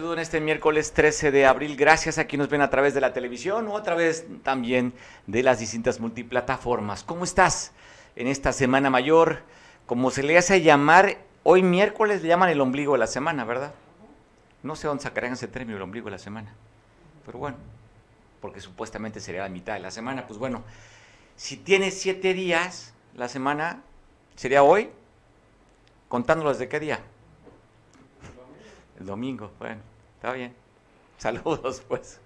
saludo en este miércoles 13 de abril. Gracias a quienes nos ven a través de la televisión o a través también de las distintas multiplataformas. ¿Cómo estás en esta semana mayor? Como se le hace llamar, hoy miércoles le llaman el ombligo de la semana, ¿verdad? No sé dónde sacarán ese término, el ombligo de la semana. Pero bueno, porque supuestamente sería la mitad de la semana. Pues bueno, si tiene siete días la semana, sería hoy, contándolos de qué día. El domingo, bueno, está bien. Saludos, pues.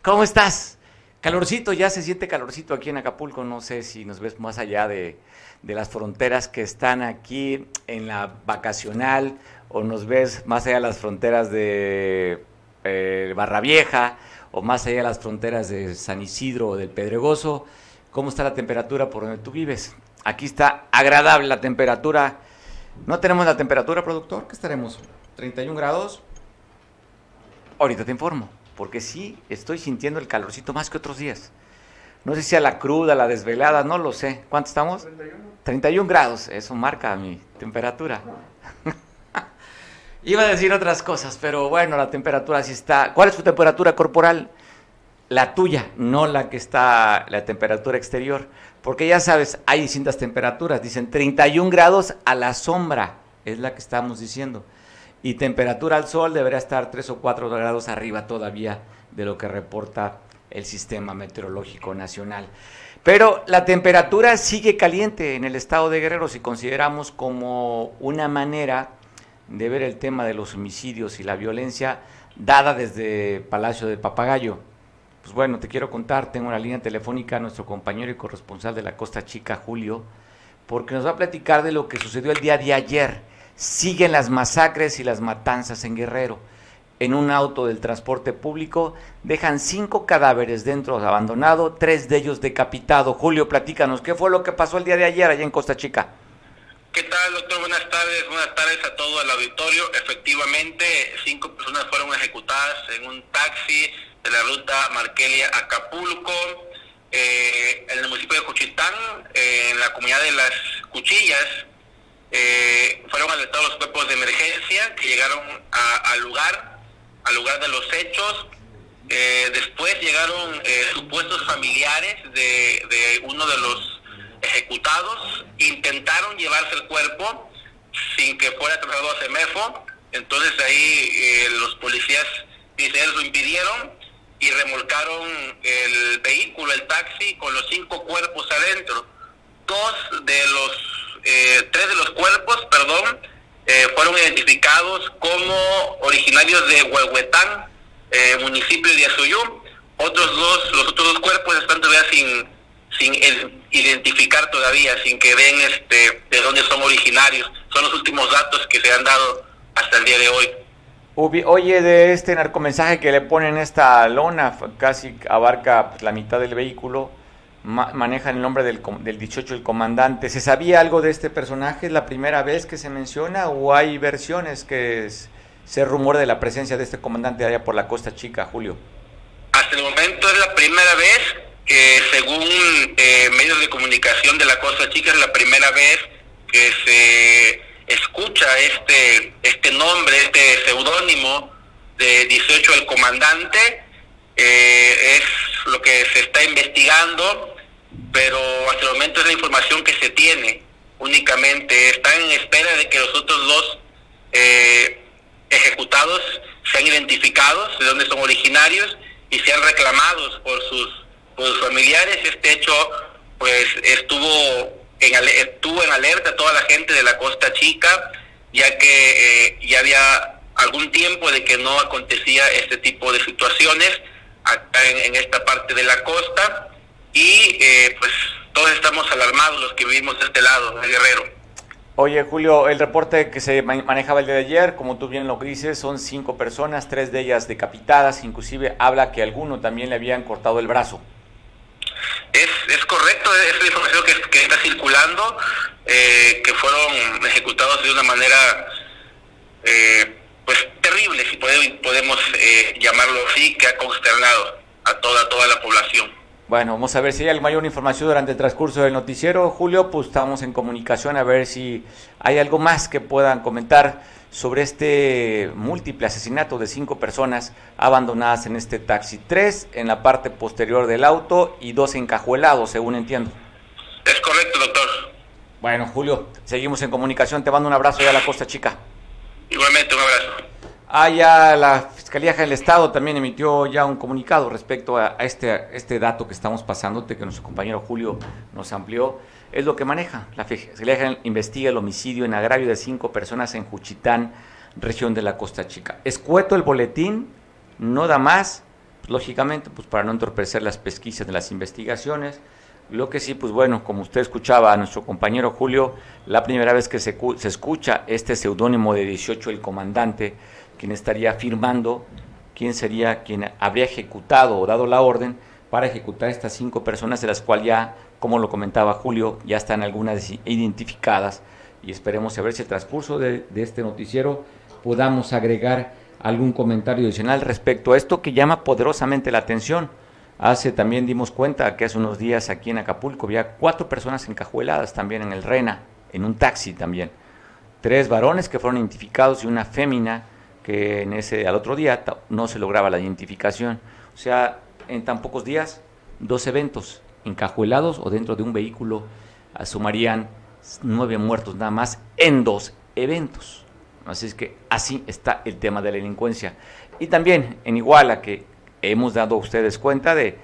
¿Cómo estás? Calorcito, ya se siente calorcito aquí en Acapulco. No sé si nos ves más allá de, las fronteras que están aquí en la vacacional o nos ves más allá de las fronteras de eh, Barra Vieja o más allá de las fronteras de San Isidro o del Pedregoso. ¿Cómo está la temperatura por donde tú vives? Aquí está agradable la temperatura. ¿No tenemos la temperatura, productor? ¿Qué estaremos? 31 grados. Ahorita te informo, porque sí estoy sintiendo el calorcito más que otros días. No sé si a la cruda, la desvelada, no lo sé. ¿Cuánto estamos? 31. 31 grados, eso marca mi temperatura. Iba a decir otras cosas, pero bueno, la temperatura sí está. ¿Cuál es tu temperatura corporal? La tuya, no la que está la temperatura exterior. Porque ya sabes, hay distintas temperaturas. Dicen 31 grados a la sombra, es la que estamos diciendo y temperatura al sol debería estar 3 o 4 grados arriba todavía de lo que reporta el Sistema Meteorológico Nacional. Pero la temperatura sigue caliente en el estado de Guerrero si consideramos como una manera de ver el tema de los homicidios y la violencia dada desde Palacio de Papagayo. Pues bueno, te quiero contar, tengo una línea telefónica a nuestro compañero y corresponsal de la Costa Chica, Julio, porque nos va a platicar de lo que sucedió el día de ayer Siguen las masacres y las matanzas en Guerrero. En un auto del transporte público dejan cinco cadáveres dentro abandonado, tres de ellos decapitados. Julio, platícanos, ¿qué fue lo que pasó el día de ayer allá en Costa Chica? ¿Qué tal, doctor? Buenas tardes. Buenas tardes a todo el auditorio. Efectivamente, cinco personas fueron ejecutadas en un taxi de la ruta Markelia-Acapulco, eh, en el municipio de Juchitán, en la comunidad de las Cuchillas, eh, fueron alertados los cuerpos de emergencia que llegaron al lugar, al lugar de los hechos. Eh, después llegaron eh, supuestos familiares de, uno de los ejecutados, intentaron llevarse el cuerpo sin que fuera trasladado a CEMEFO, entonces ahí eh, los policías ellos lo impidieron y remolcaron el vehículo, el taxi, con los cinco cuerpos adentro. Dos de los eh, tres de los cuerpos, perdón, eh, fueron identificados como originarios de Huehuetán, eh, municipio de Azuyú. Otros dos, los otros dos cuerpos están todavía sin, sin identificar todavía, sin que den este, de dónde son originarios. Son los últimos datos que se han dado hasta el día de hoy. Oye, de este narcomensaje que le ponen esta lona, casi abarca la mitad del vehículo, manejan el nombre del, del 18 el comandante. ¿Se sabía algo de este personaje? ¿Es la primera vez que se menciona o hay versiones que se rumora de la presencia de este comandante allá por la Costa Chica, Julio? Hasta el momento es la primera vez que según eh, medios de comunicación de la Costa Chica es la primera vez que se escucha este, este nombre, este seudónimo de 18 el comandante. Eh, es lo que se está investigando, pero hasta el momento es la información que se tiene únicamente. Están en espera de que los otros dos eh, ejecutados sean identificados, de dónde son originarios y sean reclamados por sus, familiares. Este hecho pues estuvo en, estuvo en alerta toda la gente de la Costa Chica, ya que eh, ya había algún tiempo de que no acontecía este tipo de situaciones acá en, esta parte de la costa y eh, pues todos estamos alarmados los que vivimos de este lado, de Guerrero. Oye, Julio, el reporte que se manejaba el día de ayer, como tú bien lo dices, son cinco personas, tres de ellas decapitadas, inclusive habla que alguno también le habían cortado el brazo. Es, es correcto, es la información que, está circulando, eh, que fueron ejecutados de una manera eh, pues terrible, si podemos, eh, llamarlo así, que ha consternado a toda, toda la población. Bueno, vamos a ver si hay mayor información durante el transcurso del noticiero. Julio, pues estamos en comunicación a ver si hay algo más que puedan comentar sobre este múltiple asesinato de cinco personas abandonadas en este taxi. Tres en la parte posterior del auto y dos encajuelados, según entiendo. Es correcto, doctor. Bueno, Julio, seguimos en comunicación. Te mando un abrazo ya a la Costa Chica. Igualmente, un abrazo. Ah, ya la Fiscalía del Estado también emitió ya un comunicado respecto a, este, este dato que estamos pasando, que nuestro compañero Julio nos amplió. Es lo que maneja. La Fiscalía investiga el homicidio en agravio de cinco personas en Juchitán, región de la Costa Chica. Escueto el boletín, no da más, lógicamente, pues para no entorpecer las pesquisas de las investigaciones. Lo que sí, pues bueno, como usted escuchaba a nuestro compañero Julio, la primera vez que se, se escucha este seudónimo de 18, el comandante, quien estaría firmando quién sería quien habría ejecutado o dado la orden para ejecutar estas cinco personas, de las cuales ya, como lo comentaba Julio, ya están algunas identificadas y esperemos a ver si el transcurso de, de este noticiero podamos agregar algún comentario adicional respecto a esto que llama poderosamente la atención. Hace también dimos cuenta que hace unos días aquí en Acapulco había cuatro personas encajueladas también en el Rena, en un taxi también. Tres varones que fueron identificados y una fémina que en ese al otro día no se lograba la identificación. O sea, en tan pocos días, dos eventos encajuelados o dentro de un vehículo sumarían nueve muertos nada más en dos eventos. Así es que así está el tema de la delincuencia. Y también en Iguala, que hemos dado a ustedes cuenta de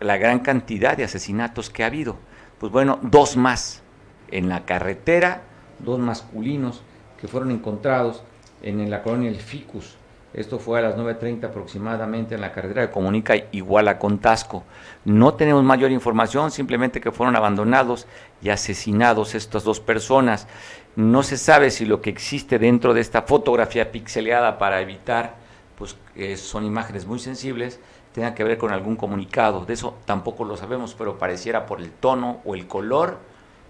la gran cantidad de asesinatos que ha habido. Pues bueno, dos más en la carretera, dos masculinos que fueron encontrados en la colonia El Ficus. Esto fue a las 9.30 aproximadamente en la carretera que comunica Iguala con Tasco. No tenemos mayor información, simplemente que fueron abandonados y asesinados estas dos personas. No se sabe si lo que existe dentro de esta fotografía pixeleada para evitar, pues son imágenes muy sensibles, tenga que ver con algún comunicado. De eso tampoco lo sabemos, pero pareciera por el tono o el color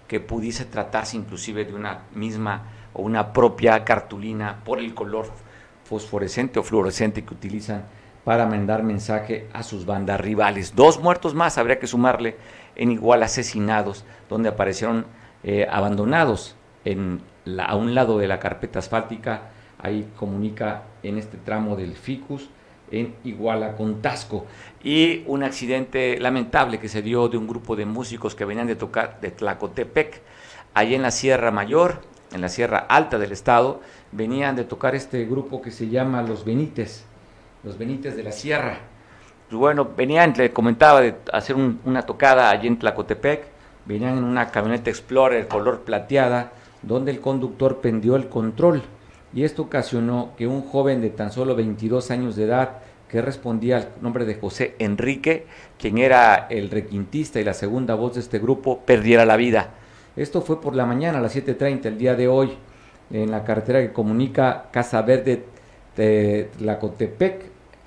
que pudiese tratarse inclusive de una misma o una propia cartulina por el color fosforescente o fluorescente que utilizan para mandar mensaje a sus bandas rivales. Dos muertos más habría que sumarle en igual asesinados, donde aparecieron eh, abandonados en a un lado de la carpeta asfáltica, ahí comunica en este tramo del Ficus, en Iguala con Tasco. Y un accidente lamentable que se dio de un grupo de músicos que venían de tocar de Tlacotepec, allí en la Sierra Mayor, en la Sierra Alta del Estado, venían de tocar este grupo que se llama Los Benites, Los Benites de la Sierra. Pues bueno, venían, le comentaba, de hacer una tocada allí en Tlacotepec, venían en una camioneta Explorer color plateada, donde el conductor pendió el control, y esto ocasionó que un joven de tan solo 22 años de edad, que respondía al nombre de José Enrique, quien era el requintista y la segunda voz de este grupo, perdiera la vida. Esto fue por la mañana a las 7.30 el día de hoy en la carretera que comunica Casa Verde de Tlacotepec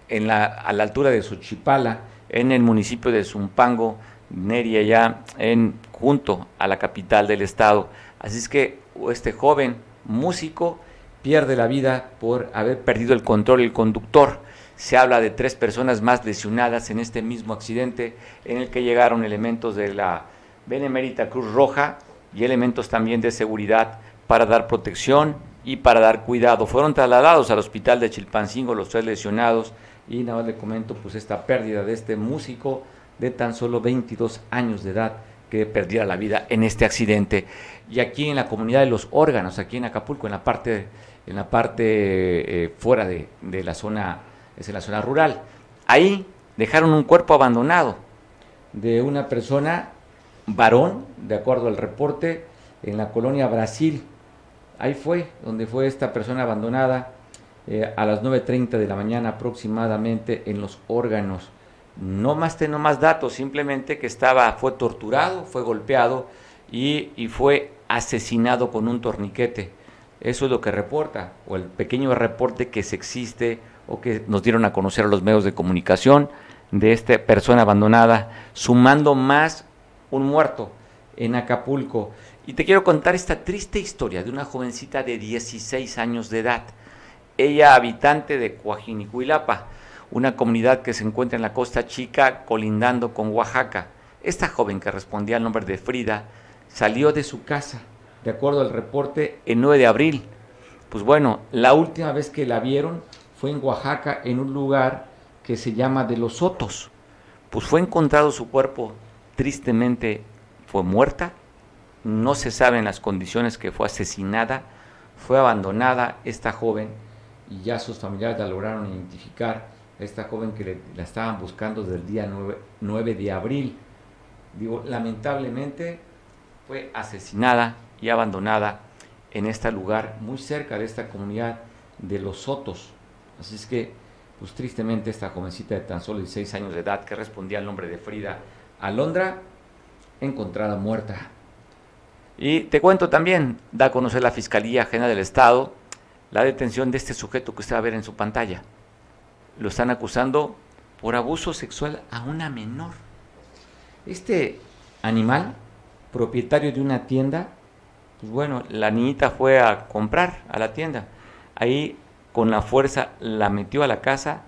en la, a la altura de Xochipala en el municipio de Zumpango, Neria ya en junto a la capital del estado. Así es que este joven músico pierde la vida por haber perdido el control el conductor. Se habla de tres personas más lesionadas en este mismo accidente en el que llegaron elementos de la Benemérita Cruz Roja y elementos también de seguridad para dar protección y para dar cuidado. Fueron trasladados al hospital de Chilpancingo los tres lesionados y nada más le comento pues esta pérdida de este músico de tan solo 22 años de edad que perdiera la vida en este accidente. Y aquí en la comunidad de los órganos, aquí en Acapulco, en la parte, en la parte eh, fuera de, de, la zona, es en la zona rural, ahí dejaron un cuerpo abandonado de una persona varón, de acuerdo al reporte, en la colonia Brasil. Ahí fue donde fue esta persona abandonada eh, a las 9.30 de la mañana aproximadamente en los órganos. No más tengo más datos, simplemente que estaba, fue torturado, fue golpeado y, y fue asesinado con un torniquete. Eso es lo que reporta, o el pequeño reporte que se existe o que nos dieron a conocer a los medios de comunicación de esta persona abandonada, sumando más un muerto en Acapulco. Y te quiero contar esta triste historia de una jovencita de 16 años de edad, ella habitante de Coajinicuilapa. Una comunidad que se encuentra en la costa chica colindando con Oaxaca. Esta joven que respondía al nombre de Frida salió de su casa, de acuerdo al reporte, el 9 de abril. Pues bueno, la última vez que la vieron fue en Oaxaca, en un lugar que se llama de los Sotos. Pues fue encontrado su cuerpo, tristemente fue muerta, no se saben las condiciones que fue asesinada, fue abandonada esta joven y ya sus familiares la lograron identificar, esta joven que la estaban buscando desde el día 9, de abril. Digo, lamentablemente fue asesinada y abandonada en este lugar muy cerca de esta comunidad de los Sotos. Así es que, pues tristemente esta jovencita de tan solo 16 años de edad que respondía al nombre de Frida Alondra, encontrada muerta. Y te cuento también, da a conocer la Fiscalía General del Estado la detención de este sujeto que usted va a ver en su pantalla. Lo están acusando por abuso sexual a una menor. Este animal, propietario de una tienda, pues bueno, la niñita fue a comprar a la tienda. Ahí con la fuerza la metió a la casa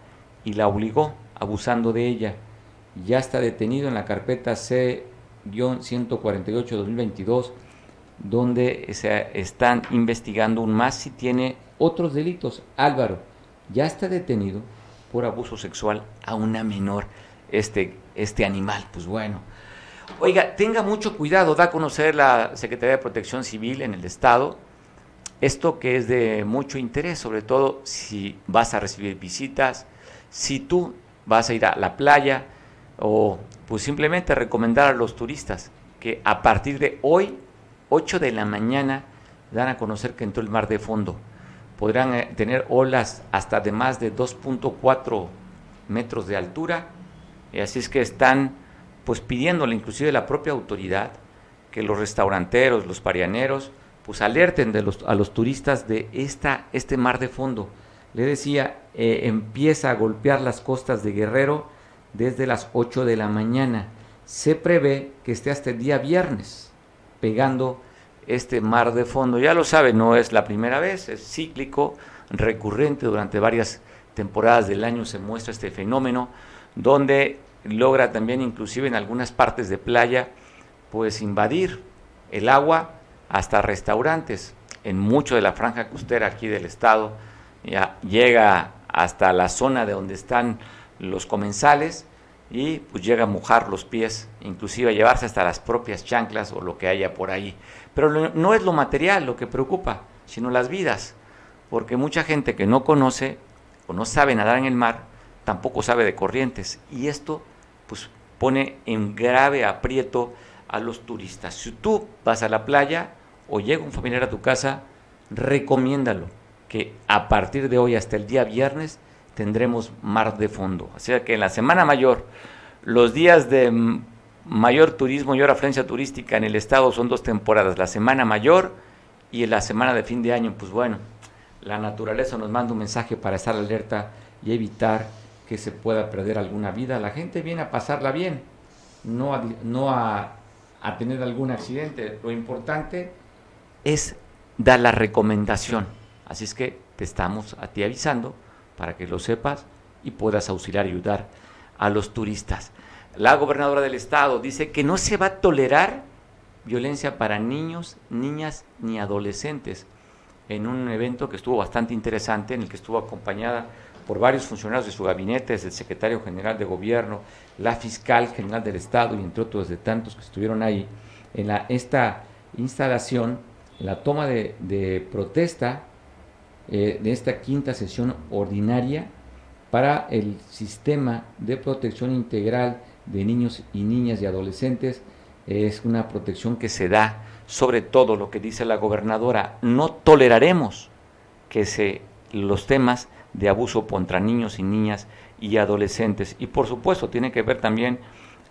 y la obligó, abusando de ella. Ya está detenido en la carpeta C-148-2022 donde se están investigando un más si tiene otros delitos. Álvaro ya está detenido por abuso sexual a una menor, este, este animal. Pues bueno. Oiga, tenga mucho cuidado, da a conocer la Secretaría de Protección Civil en el Estado esto que es de mucho interés, sobre todo si vas a recibir visitas, si tú vas a ir a la playa o pues simplemente recomendar a los turistas que a partir de hoy 8 de la mañana dan a conocer que entró el mar de fondo. Podrán eh, tener olas hasta de más de 2.4 metros de altura. Y así es que están pues pidiéndole inclusive la propia autoridad que los restauranteros, los parianeros, pues alerten de los, a los turistas de esta, este mar de fondo. Le decía, eh, empieza a golpear las costas de Guerrero desde las 8 de la mañana. Se prevé que esté hasta el día viernes pegando este mar de fondo. Ya lo sabe, no es la primera vez, es cíclico, recurrente durante varias temporadas del año se muestra este fenómeno, donde logra también inclusive en algunas partes de playa, pues invadir el agua hasta restaurantes. En mucho de la franja costera aquí del estado ya llega hasta la zona de donde están los comensales y pues llega a mojar los pies, inclusive a llevarse hasta las propias chanclas o lo que haya por ahí. Pero no es lo material lo que preocupa, sino las vidas, porque mucha gente que no conoce o no sabe nadar en el mar, tampoco sabe de corrientes y esto pues pone en grave aprieto a los turistas. Si tú vas a la playa o llega un familiar a tu casa, recomiéndalo que a partir de hoy hasta el día viernes tendremos mar de fondo. Así que en la Semana Mayor, los días de mayor turismo, mayor afluencia turística en el estado son dos temporadas, la Semana Mayor y la Semana de fin de año. Pues bueno, la naturaleza nos manda un mensaje para estar alerta y evitar que se pueda perder alguna vida. La gente viene a pasarla bien, no a, no a, a tener algún accidente. Lo importante es dar la recomendación. Así es que te estamos a ti avisando para que lo sepas y puedas auxiliar y ayudar a los turistas. La gobernadora del estado dice que no se va a tolerar violencia para niños, niñas ni adolescentes en un evento que estuvo bastante interesante, en el que estuvo acompañada por varios funcionarios de su gabinete, desde el secretario general de gobierno, la fiscal general del estado y entre otros de tantos que estuvieron ahí en la, esta instalación, en la toma de, de protesta eh, de esta quinta sesión ordinaria para el sistema de protección integral de niños y niñas y adolescentes. Es una protección que se da sobre todo lo que dice la gobernadora. No toleraremos que se los temas de abuso contra niños y niñas y adolescentes. Y por supuesto tiene que ver también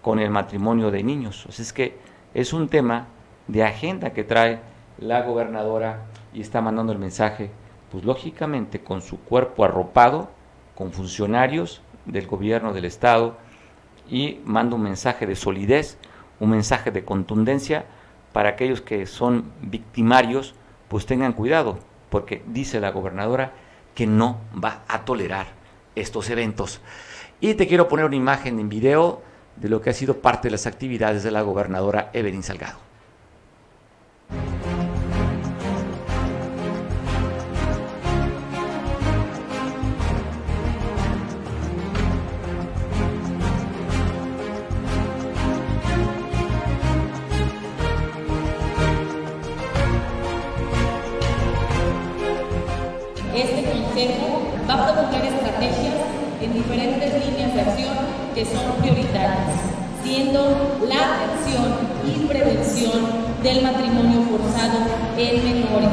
con el matrimonio de niños. es que es un tema de agenda que trae la gobernadora y está mandando el mensaje pues lógicamente con su cuerpo arropado, con funcionarios del gobierno del Estado, y manda un mensaje de solidez, un mensaje de contundencia para aquellos que son victimarios, pues tengan cuidado, porque dice la gobernadora que no va a tolerar estos eventos. Y te quiero poner una imagen en video de lo que ha sido parte de las actividades de la gobernadora Evelyn Salgado. La atención y prevención del matrimonio forzado en menores,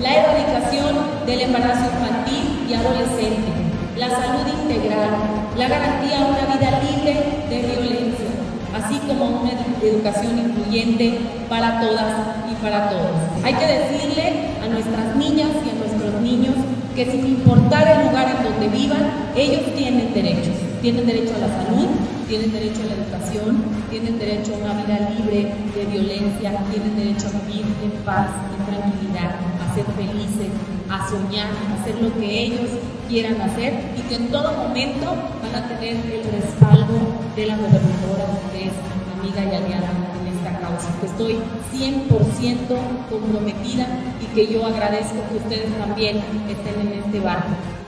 la erradicación del embarazo infantil y adolescente, la salud integral, la garantía de una vida libre de violencia, así como una educación incluyente para todas y para todos. Hay que decirle a nuestras niñas y a nuestros niños que sin importar el lugar en donde vivan, ellos tienen derechos. Tienen derecho a la salud, tienen derecho a la educación, tienen derecho a una vida libre de violencia, tienen derecho a vivir en paz, en tranquilidad, a ser felices, a soñar, a hacer lo que ellos quieran hacer y que en todo momento van a tener el respaldo de la gobernadora, que es amiga y aliada en esta causa, que estoy 100% comprometida y que yo agradezco que ustedes también estén en este barco.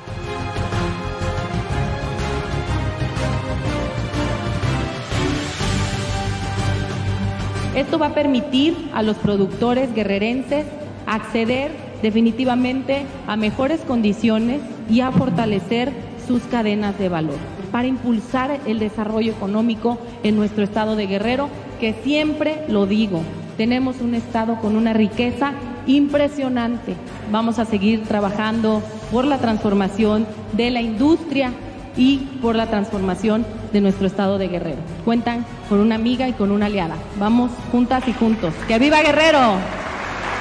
Esto va a permitir a los productores guerrerenses acceder definitivamente a mejores condiciones y a fortalecer sus cadenas de valor para impulsar el desarrollo económico en nuestro estado de Guerrero, que siempre lo digo, tenemos un estado con una riqueza impresionante. Vamos a seguir trabajando por la transformación de la industria y por la transformación de nuestro estado de Guerrero. Cuentan con una amiga y con una aliada. Vamos juntas y juntos. ¡Que viva Guerrero!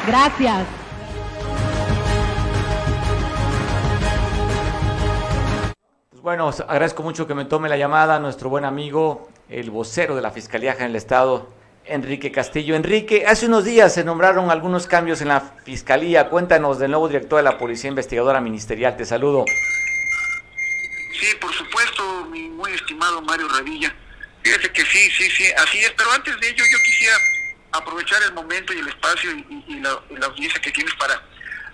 Gracias. Pues bueno, agradezco mucho que me tome la llamada nuestro buen amigo, el vocero de la Fiscalía General del Estado, Enrique Castillo. Enrique, hace unos días se nombraron algunos cambios en la Fiscalía. Cuéntanos del nuevo director de la Policía Investigadora Ministerial. Te saludo. Sí, por supuesto, mi muy estimado Mario Radilla. Fíjese que sí, sí, sí, así es. Pero antes de ello, yo quisiera aprovechar el momento y el espacio y, y, la, audiencia que tienes para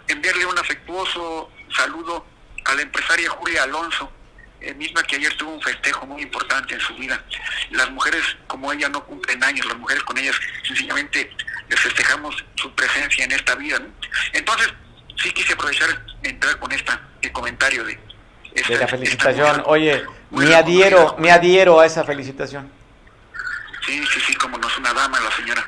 enviarle un afectuoso saludo a la empresaria Julia Alonso, eh, misma que ayer tuvo un festejo muy importante en su vida. Las mujeres como ella no cumplen años, las mujeres con ellas sencillamente les festejamos su presencia en esta vida. ¿no? Entonces, sí quise aprovechar entrar con esta el comentario de, esta, de la felicitación. Oye, me adhiero, me adhiero a esa felicitación. Sí, sí, sí, como no es una dama la señora.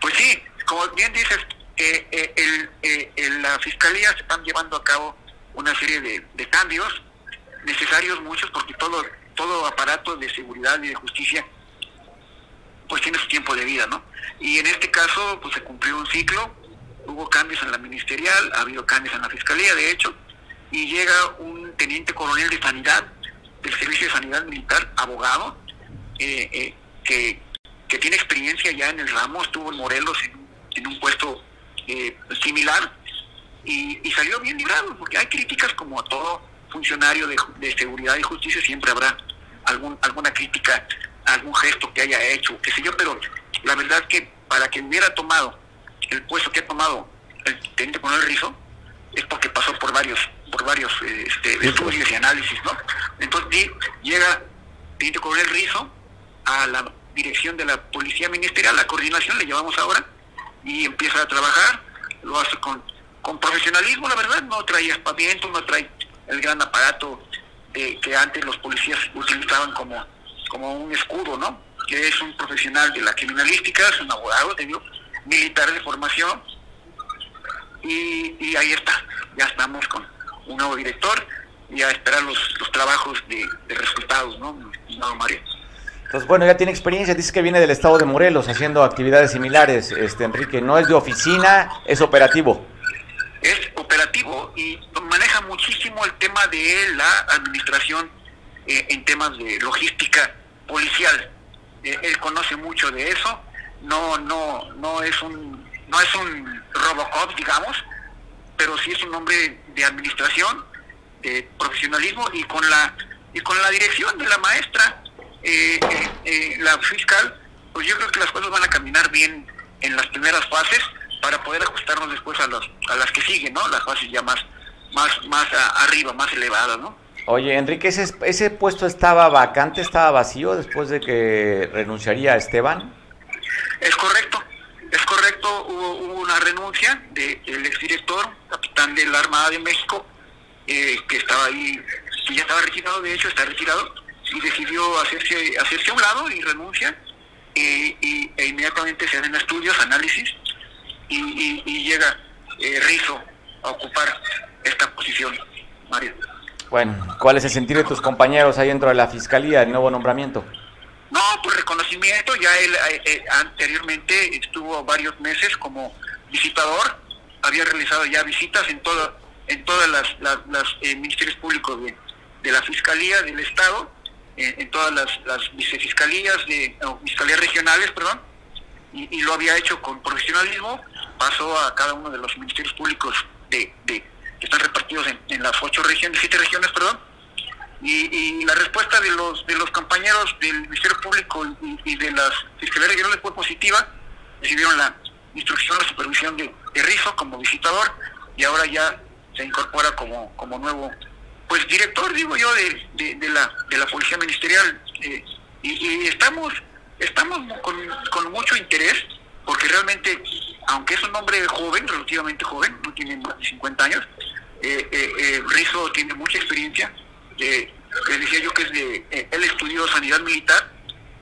Pues sí, como bien dices, eh, eh, el, eh, en la fiscalía se están llevando a cabo una serie de, de cambios necesarios muchos porque todo todo aparato de seguridad y de justicia pues tiene su tiempo de vida, ¿no? Y en este caso pues se cumplió un ciclo, hubo cambios en la ministerial, ha habido cambios en la fiscalía, de hecho, y llega un teniente coronel de sanidad del servicio de sanidad militar, abogado, eh, eh, que, que, tiene experiencia ya en el ramo, estuvo en Morelos en, en un puesto eh, similar y, salió bien librado, porque hay críticas como a todo funcionario de, de, seguridad y justicia, siempre habrá algún, alguna crítica, algún gesto que haya hecho, qué sé yo, pero la verdad que para que hubiera tomado el puesto que ha tomado el teniente coronel Rizo, es porque pasó por varios por varios este, estudios y análisis, ¿no? Entonces llega teniente coronel Rizo a la dirección de la policía ministerial, la coordinación le llevamos ahora, y empieza a trabajar, lo hace con, con profesionalismo, la verdad, no trae aspaviento, no trae el gran aparato de, que antes los policías utilizaban como, como un escudo, ¿no? Que es un profesional de la criminalística, es un abogado, te digo, militar de formación, y, y ahí está, ya estamos con un nuevo director y a esperar los, los trabajos de, de resultados, ¿no? No, Mario. Entonces, bueno, ya tiene experiencia, dice que viene del estado de Morelos haciendo actividades similares, este Enrique, no es de oficina, es operativo. Es operativo y maneja muchísimo el tema de la administración eh, en temas de logística policial. Eh, él conoce mucho de eso, no, no, no es un, no es un Robocop, digamos, pero sí es un hombre de administración profesionalismo y con la y con la dirección de la maestra, eh, eh, la fiscal, pues yo creo que las cosas van a caminar bien en las primeras fases para poder ajustarnos después a, los, a las que siguen, ¿no? Las fases ya más, más, más arriba, más elevadas, ¿no? Oye, Enrique, ¿ese, ¿ese puesto estaba vacante, estaba vacío después de que renunciaría Esteban? Es correcto, correcto, hubo, una renuncia del exdirector, capitán de la Armada de México, eh, que estaba ahí, que ya estaba retirado, de hecho está retirado, y decidió hacerse, hacerse a un lado y renuncia, y, e inmediatamente se hacen estudios, análisis, y, llega eh, Rizo a ocupar esta posición, Mario. Bueno, ¿cuál es el sentido de tus compañeros ahí dentro de la Fiscalía, el nuevo nombramiento? No, pues reconocimiento, ya él eh, eh, anteriormente estuvo varios meses como visitador, había realizado ya visitas en todo, en todas las, las, eh, ministerios públicos de, la Fiscalía del Estado, en todas las, vicefiscalías, de, fiscalías regionales, perdón, y, lo había hecho con profesionalismo, pasó a cada uno de los ministerios públicos de, de que están repartidos en, las ocho regiones, siete regiones, perdón, y, la respuesta de los de los compañeros del Ministerio Público y, de las fiscalías regionales fue positiva, recibieron la instrucción, la supervisión de, de Rizo como visitador y ahora ya se incorpora como, como nuevo pues director digo yo de, de, la de la policía ministerial eh, y, estamos estamos con, con mucho interés porque realmente aunque es un hombre joven, relativamente joven, no tiene más de 50 años, eh, eh, eh, Rizo tiene mucha experiencia. Eh, les decía yo que es de, eh, él estudió sanidad militar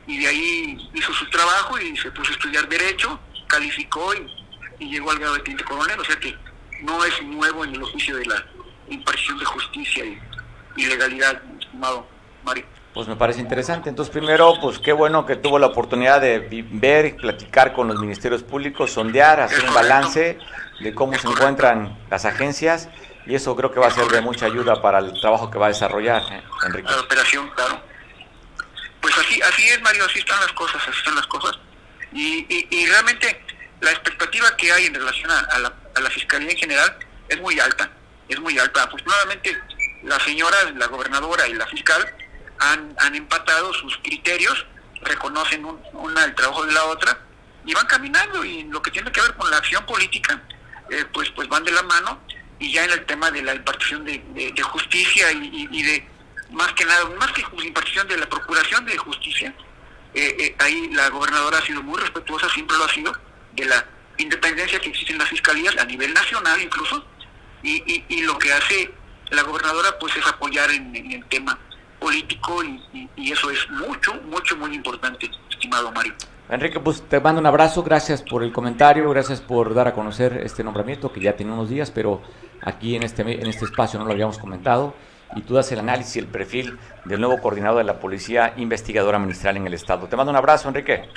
y de ahí hizo su trabajo y se puso a estudiar derecho, calificó y, llegó al grado de teniente coronel. O sea que no es nuevo en el oficio de la impartición de justicia y, y legalidad, estimado Mario. Pues me parece interesante. Entonces, primero, pues qué bueno que tuvo la oportunidad de ver y platicar con los ministerios públicos, sondear, hacer un balance de cómo se encuentran las agencias y eso creo que va a ser de mucha ayuda para el trabajo que va a desarrollar, eh, Enrique. La operación, claro. Pues así, así es, Mario, así están las cosas, así están las cosas. Y, y, realmente la expectativa que hay en relación a, la, Fiscalía en general es muy alta, es muy alta. Afortunadamente, la señora, la gobernadora y la fiscal han, han empatado sus criterios, reconocen una el trabajo de la otra y van caminando y lo que tiene que ver con la acción política, eh, pues, pues van de la mano y ya en el tema de la impartición de, justicia y, de más que nada, más que impartición de la procuración de justicia, eh, eh, ahí la gobernadora ha sido muy respetuosa, siempre lo ha sido, de la independencia que existe en las fiscalías a nivel nacional incluso, y, y, lo que hace la gobernadora pues es apoyar en el tema político y, eso es mucho, mucho, muy importante, estimado Mario. Enrique, pues te mando un abrazo, gracias por el comentario, gracias por dar a conocer este nombramiento que ya tiene unos días, pero aquí en este, en este espacio no lo habíamos comentado y tú das el análisis y el perfil del nuevo coordinador de la Policía Investigadora Ministerial en el Estado. Te mando un abrazo, Enrique.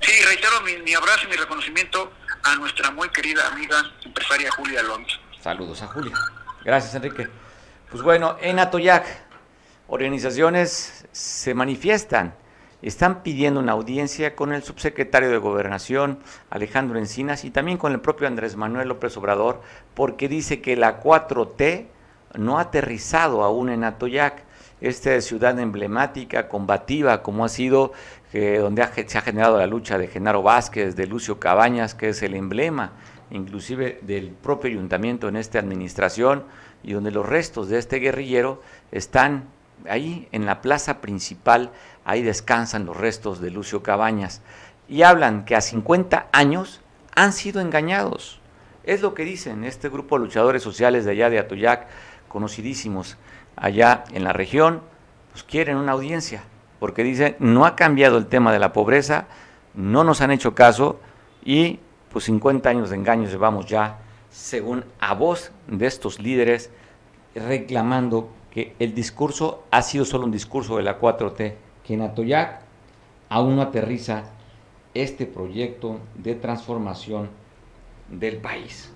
Sí, reitero mi, mi abrazo y mi reconocimiento a nuestra muy querida amiga empresaria Julia Alonso. Saludos a Julia. Gracias, Enrique. Pues bueno, en Atoyac, organizaciones se manifiestan, están pidiendo una audiencia con el subsecretario de Gobernación, Alejandro Encinas, y también con el propio Andrés Manuel López Obrador, porque dice que la 4T no ha aterrizado aún en Atoyac, esta ciudad emblemática, combativa, como ha sido, eh, donde se ha generado la lucha de Genaro Vázquez, de Lucio Cabañas, que es el emblema inclusive del propio ayuntamiento en esta administración, y donde los restos de este guerrillero están ahí en la plaza principal, ahí descansan los restos de Lucio Cabañas y hablan que a 50 años han sido engañados. Es lo que dicen este grupo de luchadores sociales de allá de Atoyac, conocidísimos allá en la región, pues quieren una audiencia, porque dicen, no ha cambiado el tema de la pobreza, no nos han hecho caso y pues 50 años de engaños llevamos ya, según a voz de estos líderes, reclamando que el discurso ha sido solo un discurso de la 4T, que en Atoyac aún no aterriza este proyecto de transformación del país.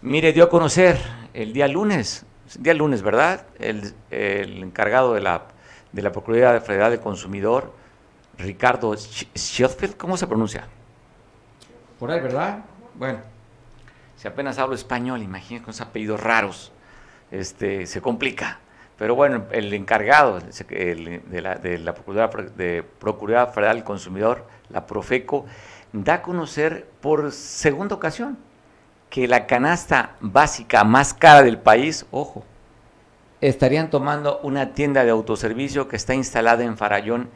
Mire, dio a conocer el día lunes, día lunes, ¿verdad? El, encargado de la, de la Procuraduría Federal del Consumidor, Ricardo Schofield, ¿cómo se pronuncia? Por ahí, ¿verdad? Bueno, si apenas hablo español, imagínense con esos apellidos raros este, se complica. Pero bueno, el encargado de, la, de la Procuraduría, Federal del Consumidor, la Profeco, da a conocer por segunda ocasión que la canasta básica más cara del país, ojo, estarían tomando una tienda de autoservicio que está instalada en Farallón.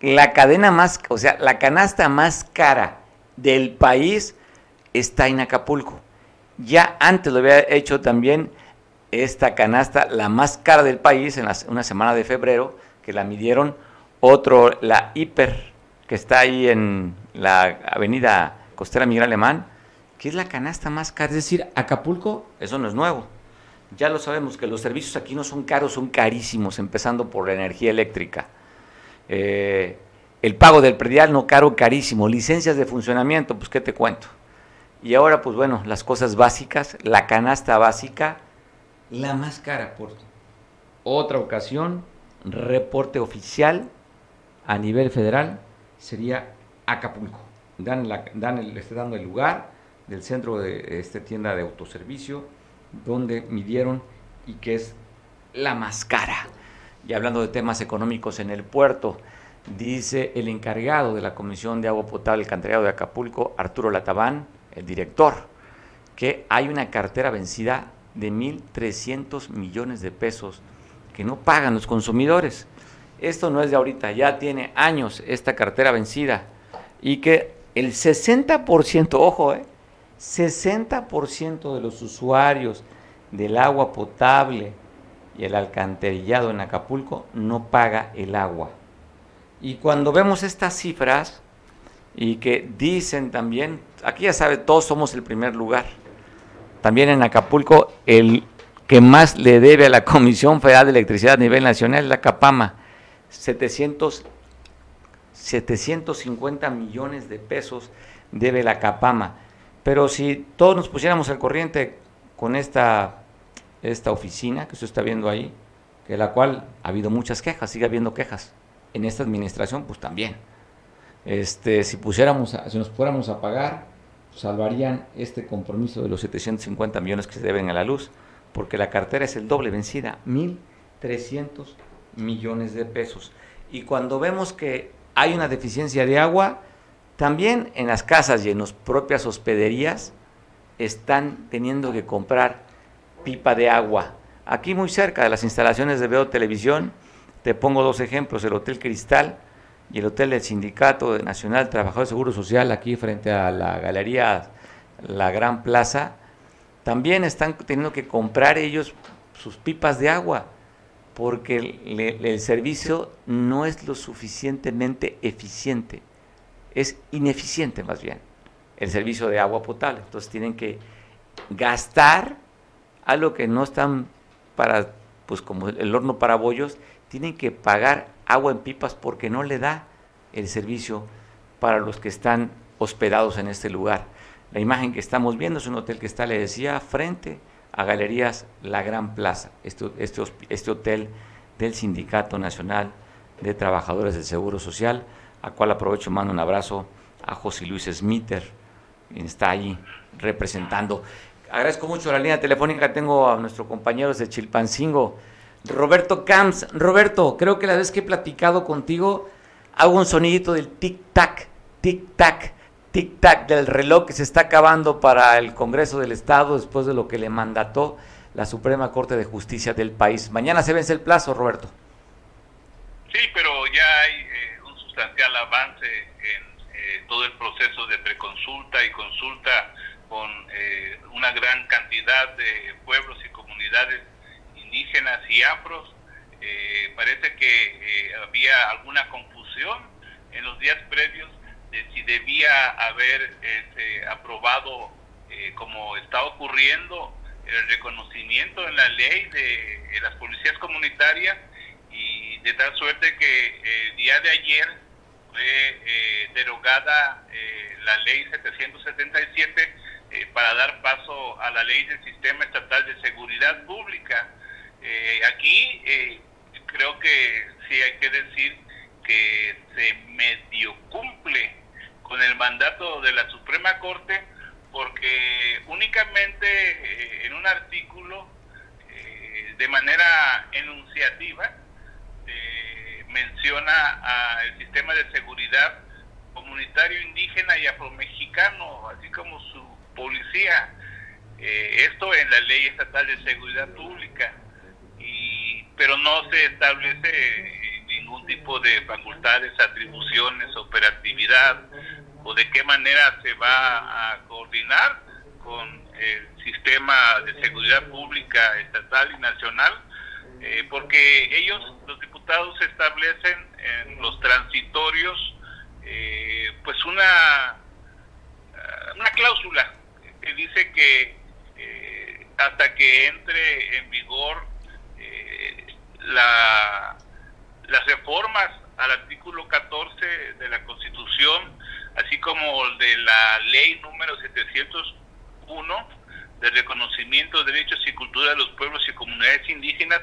La cadena más, o sea, la canasta más cara del país está en Acapulco. Ya antes lo había hecho también esta canasta, la más cara del país, en una semana de febrero, que la midieron. Otro, la Hiper, que está ahí en la avenida Costera Miguel Alemán, que es la canasta más cara. Es decir, Acapulco, eso no es nuevo. Ya lo sabemos que los servicios aquí no son caros, son carísimos, empezando por la energía eléctrica. Eh, el pago del predial no caro, carísimo. Licencias de funcionamiento, pues qué te cuento. Y ahora, pues bueno, las cosas básicas, la canasta básica, la más cara por otra ocasión, reporte oficial a nivel federal sería Acapulco. Dan, la, el, dando el lugar del centro de esta tienda de autoservicio donde midieron y que es la más cara. Y hablando de temas económicos en el puerto, dice el encargado de la Comisión de Agua Potable del Canterado de Acapulco, Arturo Latabán, el director, que hay una cartera vencida de 1.300 millones de pesos que no pagan los consumidores. Esto no es de ahorita, ya tiene años esta cartera vencida y que el 60%, ojo, eh, 60% de los usuarios del agua potable y el alcantarillado en Acapulco no paga el agua. Y cuando vemos estas cifras y que dicen también, aquí ya sabe, todos somos el primer lugar. También en Acapulco el que más le debe a la Comisión Federal de Electricidad a nivel nacional es la Capama, 700, 750 millones de pesos debe la Capama. Pero si todos nos pusiéramos al corriente con esta, esta oficina que usted está viendo ahí, que la cual ha habido muchas quejas, sigue habiendo quejas. En esta administración, pues también. Este, si pusiéramos, si nos fuéramos a pagar, salvarían este compromiso de los 750 millones que se deben a la luz, porque la cartera es el doble vencida, 1.300 millones de pesos. Y cuando vemos que hay una deficiencia de agua, también en las casas y en las propias hospederías están teniendo que comprar pipa de agua. Aquí muy cerca de las instalaciones de Veo Televisión, te pongo dos ejemplos, el Hotel Cristal y el Hotel del Sindicato Nacional Trabajador Seguro Social, aquí frente a la Galería La Gran Plaza, también están teniendo que comprar ellos sus pipas de agua, porque el servicio no es lo suficientemente eficiente es ineficiente más bien el servicio de agua potable. Entonces tienen que gastar algo que no están para, pues como el horno para bollos, tienen que pagar agua en pipas porque no le da el servicio para los que están hospedados en este lugar. La imagen que estamos viendo es un hotel que está, le decía, frente a Galerías La Gran Plaza, este, este, este hotel del Sindicato Nacional de Trabajadores del Seguro Social a cual aprovecho mando un abrazo a José Luis Smiter, quien está ahí representando. Agradezco mucho la línea telefónica, tengo a nuestros compañeros de Chilpancingo, Roberto Camps. Roberto, creo que la vez que he platicado contigo, hago un sonidito del tic-tac, tic-tac, tic-tac del reloj que se está acabando para el Congreso del Estado después de lo que le mandató la Suprema Corte de Justicia del país. Mañana se vence el plazo, Roberto. Sí, pero ya hay eh, sustancial avance en eh, todo el proceso de preconsulta y consulta con eh, una gran cantidad de pueblos y comunidades indígenas y afros. Eh, parece que había alguna confusión en los días previos de si debía haber este, aprobado, como está ocurriendo, el reconocimiento en la ley de las policías comunitarias y de tal suerte que el día de ayer fue eh, derogada eh, la ley 777 eh, para dar paso a la ley del Sistema Estatal de Seguridad Pública. Aquí creo que sí hay que decir que se medio cumple con el mandato de la Suprema Corte porque únicamente en un artículo de manera enunciativa menciona al sistema de seguridad comunitario indígena y afromexicano, así como su policía. esto en la ley estatal de seguridad pública, pero no se establece ningún tipo de facultades, atribuciones, operatividad o de qué manera se va a coordinar con el sistema de seguridad pública estatal y nacional, eh, porque ellos, los diputados, establecen en los transitorios eh, pues una, una cláusula que dice que eh, hasta que entre en vigor la las reformas al artículo 14 de la Constitución, así como de la ley número 701 de reconocimiento de derechos y cultura de los pueblos y comunidades indígenas,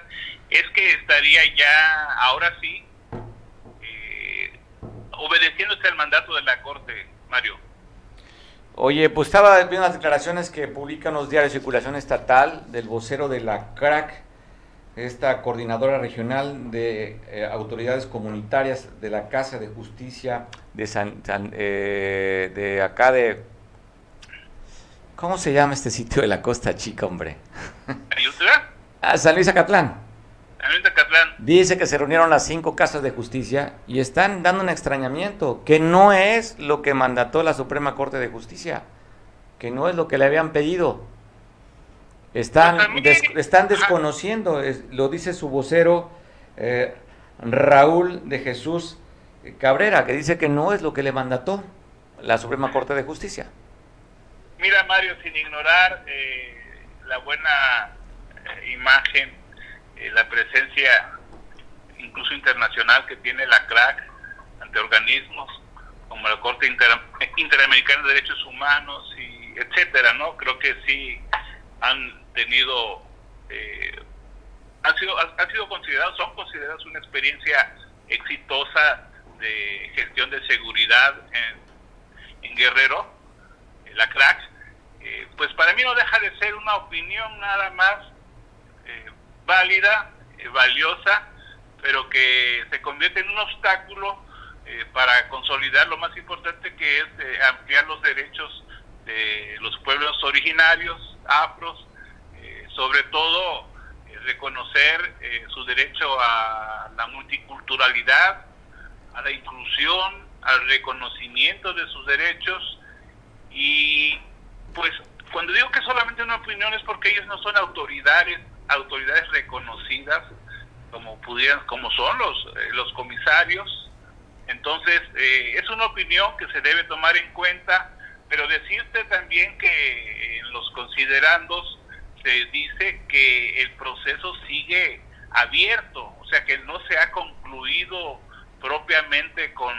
es que estaría ya, ahora sí, eh, obedeciéndose al mandato de la Corte, Mario. Oye, pues estaba viendo las declaraciones que publican los diarios de circulación estatal del vocero de la CRAC, esta coordinadora regional de eh, autoridades comunitarias de la Casa de Justicia de San, eh, de acá de ¿cómo se llama este sitio de la Costa Chica, hombre? ah, San Luis Acatlán. San Luis Acatlán. Dice que se reunieron las cinco casas de justicia y están dando un extrañamiento, que no es lo que mandató la Suprema Corte de Justicia, que no es lo que le habían pedido. Están, están desconociendo, lo dice su vocero eh, Raúl de Jesús Cabrera, que dice que no es lo que le mandató la Suprema Corte de Justicia. Mira, Mario, sin ignorar eh, la buena eh, imagen, la presencia incluso internacional que tiene la CRAC ante organismos como la Corte Interamericana de Derechos Humanos y etcétera, ¿no? Creo que sí han tenido, eh, han, sido, han sido considerados, son considerados una experiencia exitosa de gestión de seguridad en, Guerrero, la CRAC, eh, pues para mí no deja de ser una opinión nada más eh, válida, valiosa, pero que se convierte en un obstáculo para consolidar lo más importante que es ampliar los derechos de los pueblos originarios, afros, sobre todo eh, reconocer eh, su derecho a la multiculturalidad, a la inclusión, al reconocimiento de sus derechos y pues cuando digo que solamente una opinión es porque ellos no son autoridades, autoridades reconocidas como pudieran, como son los eh, los comisarios. Entonces es una opinión que se debe tomar en cuenta, pero decirte también que en los considerandos se dice que el proceso sigue abierto, o sea que no se ha concluido propiamente con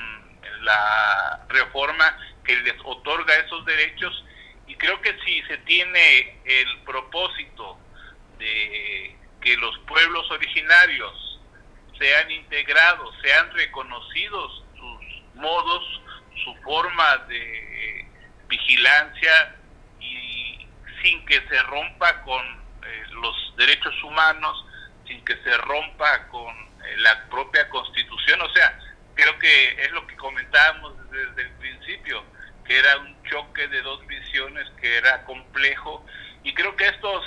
la reforma que les otorga esos derechos. Y creo que si se tiene el propósito de que los pueblos originarios sean integrados, sean reconocidos sus modos, su forma de vigilancia sin que se rompa con eh, los derechos humanos, sin que se rompa con eh, la propia constitución. O sea, creo que es lo que comentábamos desde el principio, que era un choque de dos visiones que era complejo y creo que estos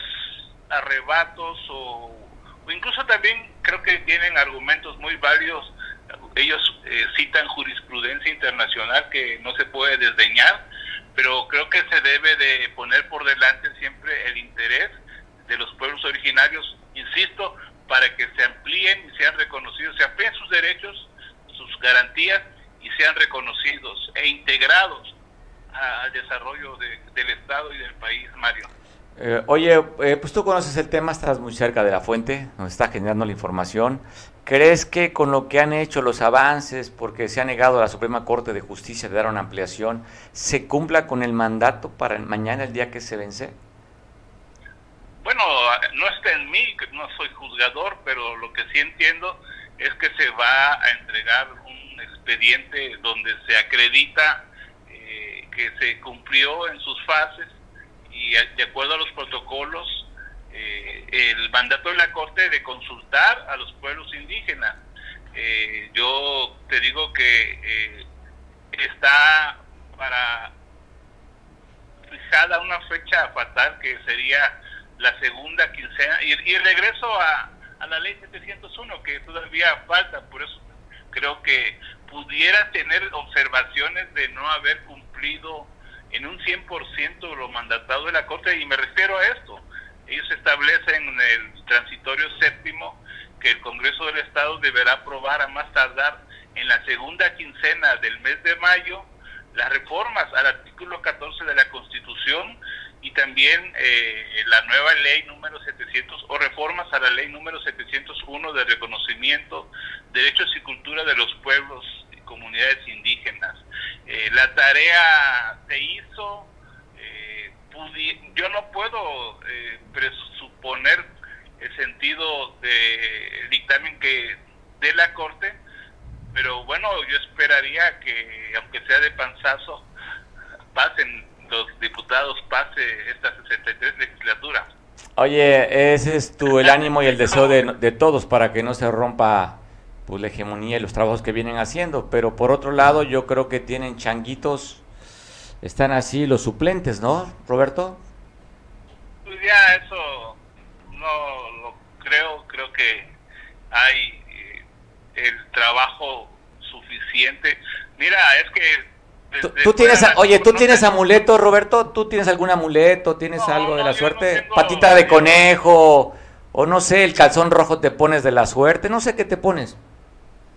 arrebatos o, incluso también creo que tienen argumentos muy válidos. Ellos eh, citan jurisprudencia internacional que no se puede desdeñar pero creo que se debe de poner por delante siempre el interés de los pueblos originarios, insisto, para que se amplíen y sean reconocidos, se amplíen sus derechos, sus garantías y sean reconocidos e integrados al desarrollo del Estado y del país, Mario. Eh, oye, eh, pues tú conoces el tema, estás muy cerca de la fuente, nos está generando la información. ¿Crees que con lo que han hecho los avances, porque se ha negado a la Suprema Corte de Justicia de dar una ampliación, se cumpla con el mandato para mañana, el día que se vence? Bueno, no está en mí, no soy juzgador, pero lo que sí entiendo es que se va a entregar un expediente donde se acredita eh, que se cumplió en sus fases y de acuerdo a los protocolos eh, el mandato de la Corte de consultar a los pueblos indígenas. Eh, yo te digo que eh, está para fijada una fecha fatal que sería la segunda quincena y, y regreso a, a la ley 701 que todavía falta, por eso creo que pudiera tener observaciones de no haber cumplido en un 100% lo mandatado de la Corte y me refiero a esto. Ellos establecen en el transitorio séptimo que el Congreso del Estado deberá aprobar a más tardar en la segunda quincena del mes de mayo las reformas al artículo 14 de la Constitución y también eh, la nueva ley número 700 o reformas a la ley número 701 de reconocimiento, derechos y cultura de los pueblos y comunidades indígenas. Eh, la tarea se hizo, yo no puedo presuponer el sentido de dictamen que de la Corte, pero bueno, yo esperaría que, aunque sea de panzazo, pasen los diputados pase esta 63 legislatura. Oye, ese es tu el ánimo y el deseo de, de, todos para que no se rompa pues la hegemonía y los trabajos que vienen haciendo, pero por otro lado yo creo que tienen changuitos, están así los suplentes, ¿no, Roberto? Pues ya eso no lo creo, creo que hay eh, el trabajo suficiente. Mira, es que ¿Tú, tienes, oye, ¿tú tienes amuleto, Roberto? ¿Tú tienes algún amuleto? ¿Tienes algo de la suerte? Patita de conejo, o no sé, el calzón rojo te pones de la suerte, no sé qué te pones.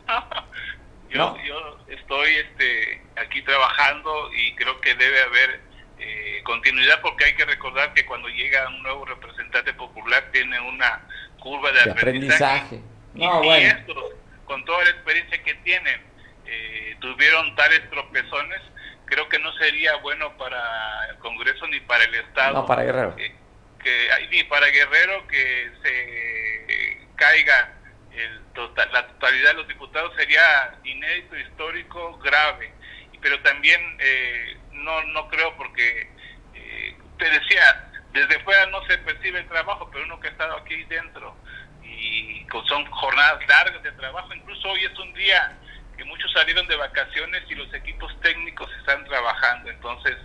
yo, yo estoy este, aquí trabajando y creo que debe haber eh, continuidad porque hay que recordar que cuando llega un nuevo representante popular tiene una curva de, aprendizaje. No, y, bueno. con toda la experiencia que tienen, eh, tuvieron tales tropezones, creo que no sería bueno para el Congreso ni para el Estado. No, para Guerrero. Eh, que, ni para Guerrero que se caiga el total, la totalidad de los diputados sería inédito, histórico, grave. Pero también eh, no, no creo porque, te decía, desde fuera no se percibe el trabajo, pero uno que ha estado aquí dentro y son jornadas largas de trabajo, incluso hoy es un día que muchos salieron de vacaciones y los equipos técnicos están trabajando. Entonces,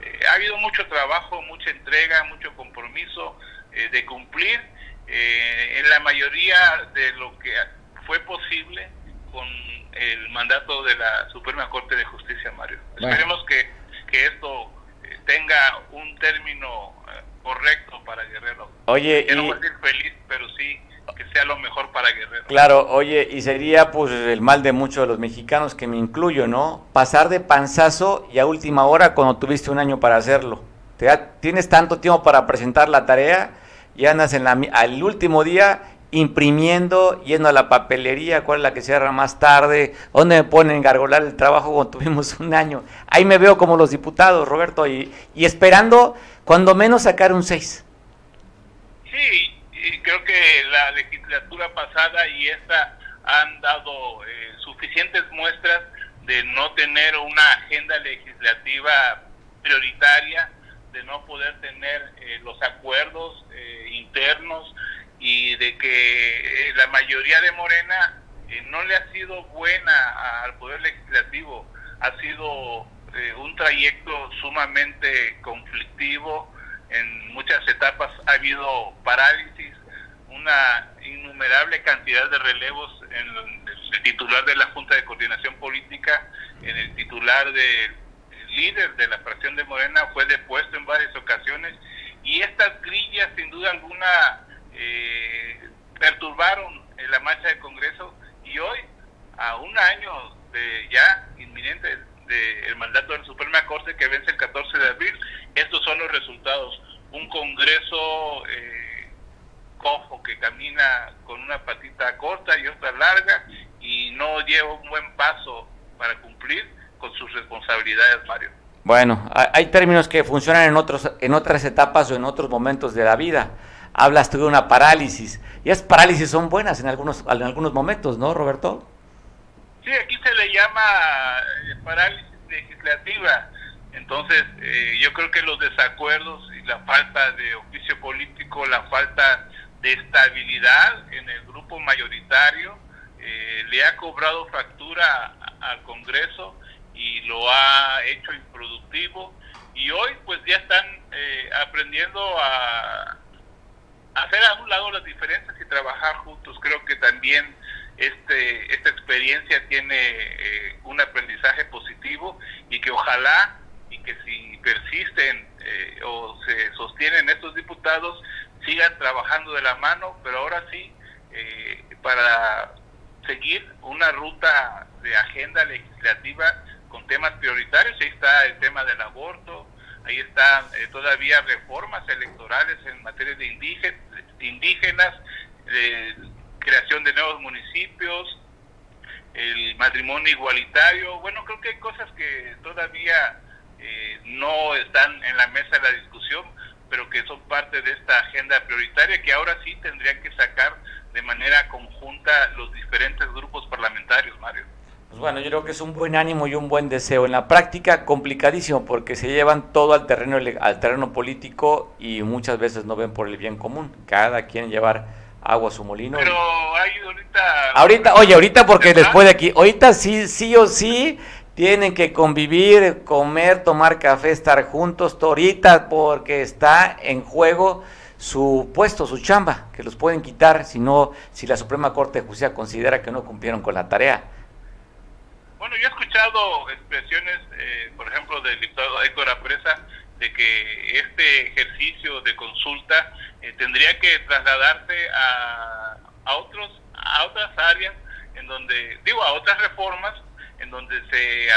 eh, ha habido mucho trabajo, mucha entrega, mucho compromiso eh, de cumplir eh, en la mayoría de lo que fue posible con el mandato de la Suprema Corte de Justicia, Mario. Esperemos que, que esto tenga un término correcto para Guerrero. Oye, no voy a decir feliz, pero sí que sea lo mejor para Guerrero. Claro, oye, y sería pues el mal de muchos de los mexicanos, que me incluyo, ¿no? Pasar de panzazo y a última hora cuando tuviste un año para hacerlo. Te tienes tanto tiempo para presentar la tarea y andas en la, al último día imprimiendo, yendo a la papelería, cuál es la que cierra más tarde, dónde me ponen gargolar el trabajo cuando tuvimos un año. Ahí me veo como los diputados, Roberto, y, y esperando cuando menos sacar un 6. Sí, creo que la legislatura pasada y esta han dado eh, suficientes muestras de no tener una agenda legislativa prioritaria, de no poder tener eh, los acuerdos eh, internos y de que la mayoría de Morena no le ha sido buena al Poder Legislativo, ha sido un trayecto sumamente conflictivo, en muchas etapas ha habido parálisis, una innumerable cantidad de relevos en el titular de la Junta de Coordinación Política, en el titular del líder de la fracción de Morena fue depuesto en varias ocasiones. Y estas grillas sin duda alguna eh, perturbaron la marcha del Congreso y hoy, a un año de ya inminente del mandato de la Suprema Corte que vence el 14 de abril, estos son los resultados. Un Congreso eh, cojo que camina con una patita corta y otra larga y no lleva un buen paso para cumplir con sus responsabilidades, Mario. Bueno, hay términos que funcionan en otros en otras etapas o en otros momentos de la vida. Hablas de una parálisis. Y esas parálisis son buenas en algunos en algunos momentos, ¿no, Roberto? Sí, aquí se le llama eh, parálisis legislativa. Entonces, eh, yo creo que los desacuerdos la falta de oficio político, la falta de estabilidad en el grupo mayoritario, eh, le ha cobrado factura al Congreso y lo ha hecho improductivo y hoy pues ya están eh, aprendiendo a, hacer a un lado las diferencias y trabajar juntos. Creo que también este, esta experiencia tiene eh, un aprendizaje positivo y que ojalá y que si persisten eh, o se sostienen estos diputados sigan trabajando de la mano, pero ahora sí para seguir una ruta de agenda legislativa con temas prioritarios. Ahí está el tema del aborto, ahí están eh, todavía reformas electorales en materia de indígenas, creación de nuevos municipios, el matrimonio igualitario. Bueno, creo que hay cosas que todavía eh, no están en la mesa de la discusión, pero que son parte de esta agenda prioritaria que ahora sí tendrían que sacar de manera conjunta los diferentes grupos parlamentarios, Mario. Pues bueno, yo creo que es un buen ánimo y un buen deseo. En la práctica, complicadísimo, porque se llevan todo al terreno, al terreno político y muchas veces no ven por el bien común. Cada quien llevar agua a su molino. Pero hay ahorita... Ahorita, oye, ahorita porque después de aquí, ahorita sí, sí o sí, tienen que convivir, comer, tomar café, estar juntos, ahorita porque está en juego su puesto, su chamba, que los pueden quitar si no, si la Suprema Corte de Justicia considera que no cumplieron con la tarea. Bueno, yo he escuchado expresiones, eh, por ejemplo, del diputado Héctor Apresa, de que este ejercicio de consulta eh, tendría que trasladarse a, a, otros, a otras áreas, en donde, digo, a otras reformas, en donde se,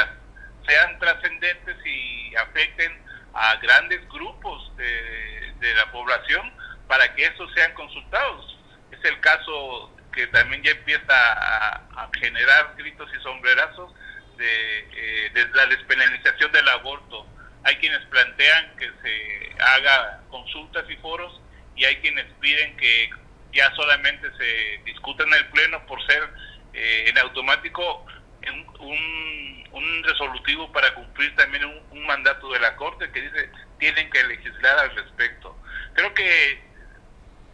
sean trascendentes y afecten a grandes grupos de, de la población para que estos sean consultados. Es el caso que también ya empieza a, generar gritos y sombrerazos eh, de, la despenalización del aborto. Hay quienes plantean que se haga consultas y foros y hay quienes piden que ya solamente se discuta en el Pleno por ser eh, en automático un, un, resolutivo para cumplir también un, un mandato de la Corte que dice tienen que legislar al respecto. Creo que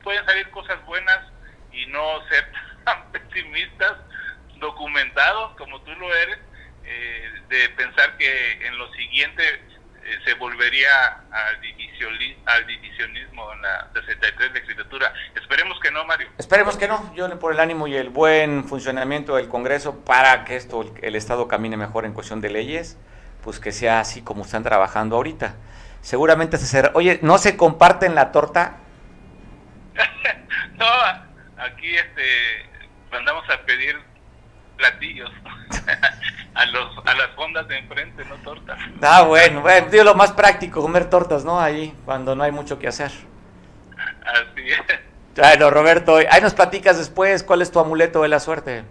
pueden salir cosas buenas y no ser tan pesimistas, documentados como tú lo eres, eh, de pensar que en lo siguiente eh, se volvería al, al divisionismo en la 63 legislatura. Esperemos que no, Mario. Esperemos que no. Yo por el ánimo y el buen funcionamiento del Congreso para que esto, el, Estado camine mejor en cuestión de leyes, pues que sea así como están trabajando ahorita. Seguramente se será. Oye, ¿no se comparten la torta? no, aquí este mandamos a pedir platillos a los a las fondas de enfrente, no tortas. Ah, bueno, bueno, digo lo más práctico, comer tortas, ¿no? Ahí, cuando no hay mucho que hacer. Así es. Bueno, Roberto, ahí nos platicas después cuál es tu amuleto de la suerte.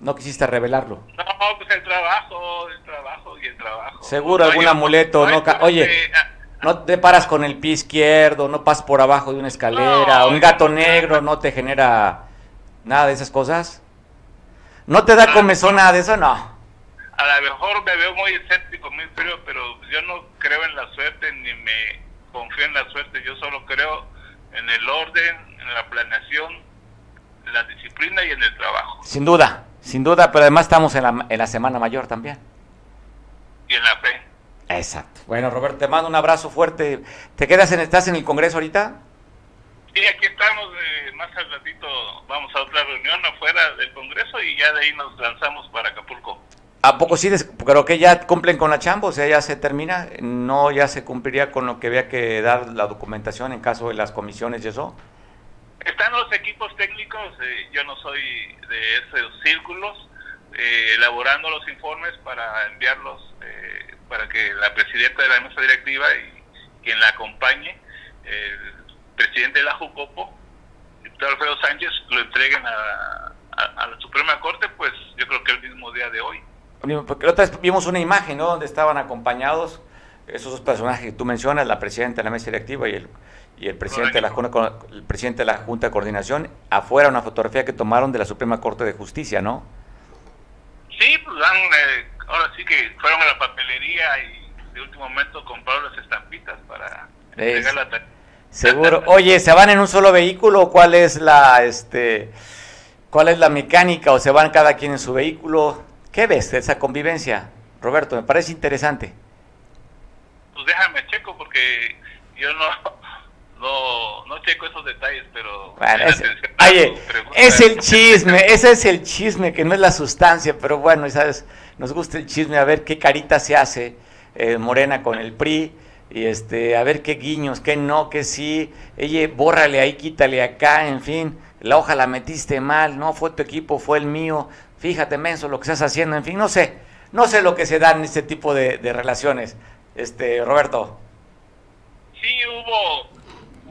No quisiste revelarlo. No, pues el trabajo, el trabajo y el trabajo. Seguro algún amuleto, no, oye, no te paras con el pie izquierdo, no pasas por abajo de una escalera, un gato negro no te genera nada de esas cosas. ¿No te da ah, comezón nada de eso? No. A lo mejor me veo muy escéptico, muy frío, pero yo no creo en la suerte ni me confío en la suerte. Yo solo creo en el orden, en la planeación, en la disciplina y en el trabajo. Sin duda, sin duda, pero además estamos en la, en la Semana Mayor también. Y en la fe. Exacto. Bueno, Roberto, te mando un abrazo fuerte. ¿Te quedas en, estás en el Congreso ahorita? Sí, aquí estamos. Eh, más al ratito vamos a otra reunión afuera del Congreso y ya de ahí nos lanzamos para Acapulco. ¿A poco sí? Creo que ya cumplen con la chamba, o sea, ya se termina. ¿No ya se cumpliría con lo que había que dar la documentación en caso de las comisiones y eso? Están los equipos técnicos, eh, yo no soy de esos círculos, eh, elaborando los informes para enviarlos eh, para que la presidenta de la mesa directiva y quien la acompañe, el presidente de la Jucopo, doctor Alfredo Sánchez, lo entreguen a, la Suprema Corte, pues yo creo que el mismo día de hoy. Porque otra vez vimos una imagen, ¿no? Donde estaban acompañados esos dos personajes que tú mencionas, la presidenta de la mesa directiva y el, y el presidente, de la, el presidente de la Junta de Coordinación, afuera una fotografía que tomaron de la Suprema Corte de Justicia, ¿no? Sí, pues dan, eh, ahora sí que fueron a la papelería y de último momento compraron las estampitas para Seguro. Oye, ¿se van en un solo vehículo? ¿Cuál es la, este, cuál es la mecánica? ¿O se van cada quien en su vehículo? ¿Qué ves de esa convivencia, Roberto? Me parece interesante. Pues déjame checo porque yo no, no, no checo esos detalles, pero... oye, es el chisme, ese es el chisme, que no es la sustancia, pero bueno, sabes, nos gusta el chisme, a ver qué carita se hace eh, Morena con el PRI, y este, a ver qué guiños, qué no, qué sí, ella, bórrale ahí, quítale acá, en fin, la hoja la metiste mal, no fue tu equipo, fue el mío, fíjate, menso, lo que estás haciendo, en fin, no sé, no sé lo que se da en este tipo de, de relaciones, este, Roberto. Sí hubo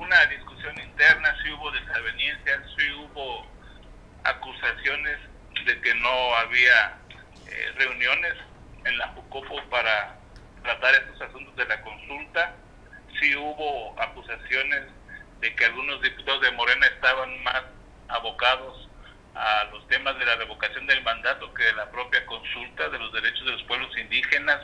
una discusión interna, sí hubo desavenencias, sí hubo acusaciones de que no había eh, reuniones en la Jucopo para tratar estos asuntos de la consulta. Sí hubo acusaciones de que algunos diputados de Morena estaban más abocados a los temas de la revocación del mandato que de la propia consulta de los derechos de los pueblos indígenas.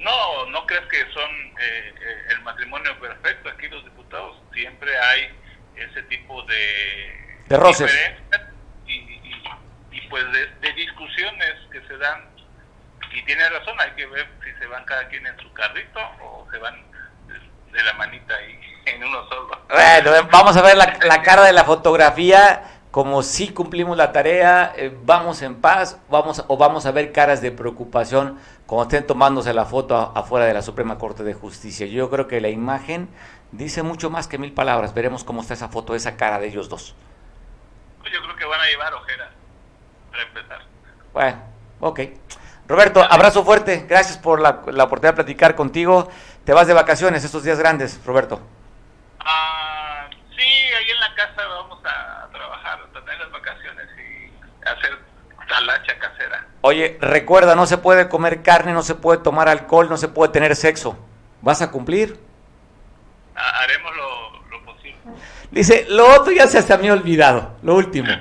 No, no crees que son eh, eh, el matrimonio perfecto. Aquí los diputados siempre hay ese tipo de, de roces. Y, pues de discusiones que se dan y tiene razón, hay que ver si se van cada quien en su carrito o se van de, la manita ahí en uno solo. Bueno, vamos a ver la, la cara de la fotografía como si cumplimos la tarea, eh, vamos en paz, vamos o vamos a ver caras de preocupación cuando estén tomándose la foto afuera de la Suprema Corte de Justicia. Yo creo que la imagen dice mucho más que mil palabras. Veremos cómo está esa foto, esa cara de ellos dos. Yo creo que van a llevar ojeras para empezar. Bueno, ok. Roberto, abrazo fuerte, gracias por la, oportunidad de platicar contigo. ¿Te vas de vacaciones estos días grandes, Roberto? Ah, sí, ahí en la casa vamos a trabajar, a tener las vacaciones y hacer talacha casera. Oye, recuerda, no se puede comer carne, no se puede tomar alcohol, no se puede tener sexo. ¿Vas a cumplir? Ah, haremos lo, lo, posible. Dice, lo otro ya se me ha olvidado, lo último.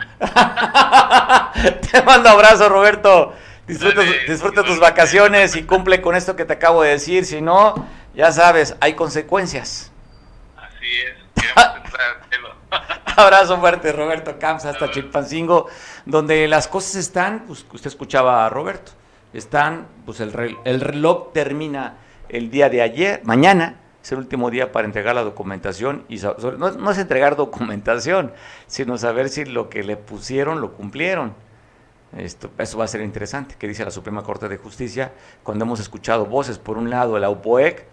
Te mando abrazo, Roberto. Disfruta, tus vacaciones y cumple con esto que te acabo de decir. Si no, ya sabes, hay consecuencias. Así es. Abrazo fuerte, Roberto Camps, hasta Chilpancingo, donde las cosas están, pues usted escuchaba a Roberto, están, pues el, reloj, el reloj termina el día de ayer, mañana, es el último día para entregar la documentación y no, no es entregar documentación, sino saber si lo que le pusieron lo cumplieron. Esto, eso va a ser interesante, que dice la Suprema Corte de Justicia, cuando hemos escuchado voces, por un lado, de la UPOEC,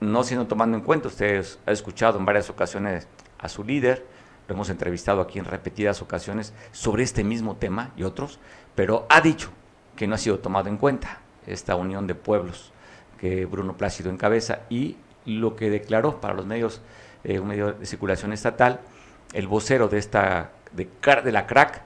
no siendo tomando en cuenta, ustedes han escuchado en varias ocasiones a su líder, lo hemos entrevistado aquí en repetidas ocasiones sobre este mismo tema y otros, pero ha dicho que no ha sido tomado en cuenta esta unión de pueblos que Bruno Plácido encabeza y lo que declaró para los medios, eh, un medio de circulación estatal, el vocero de esta de, de la CRAC,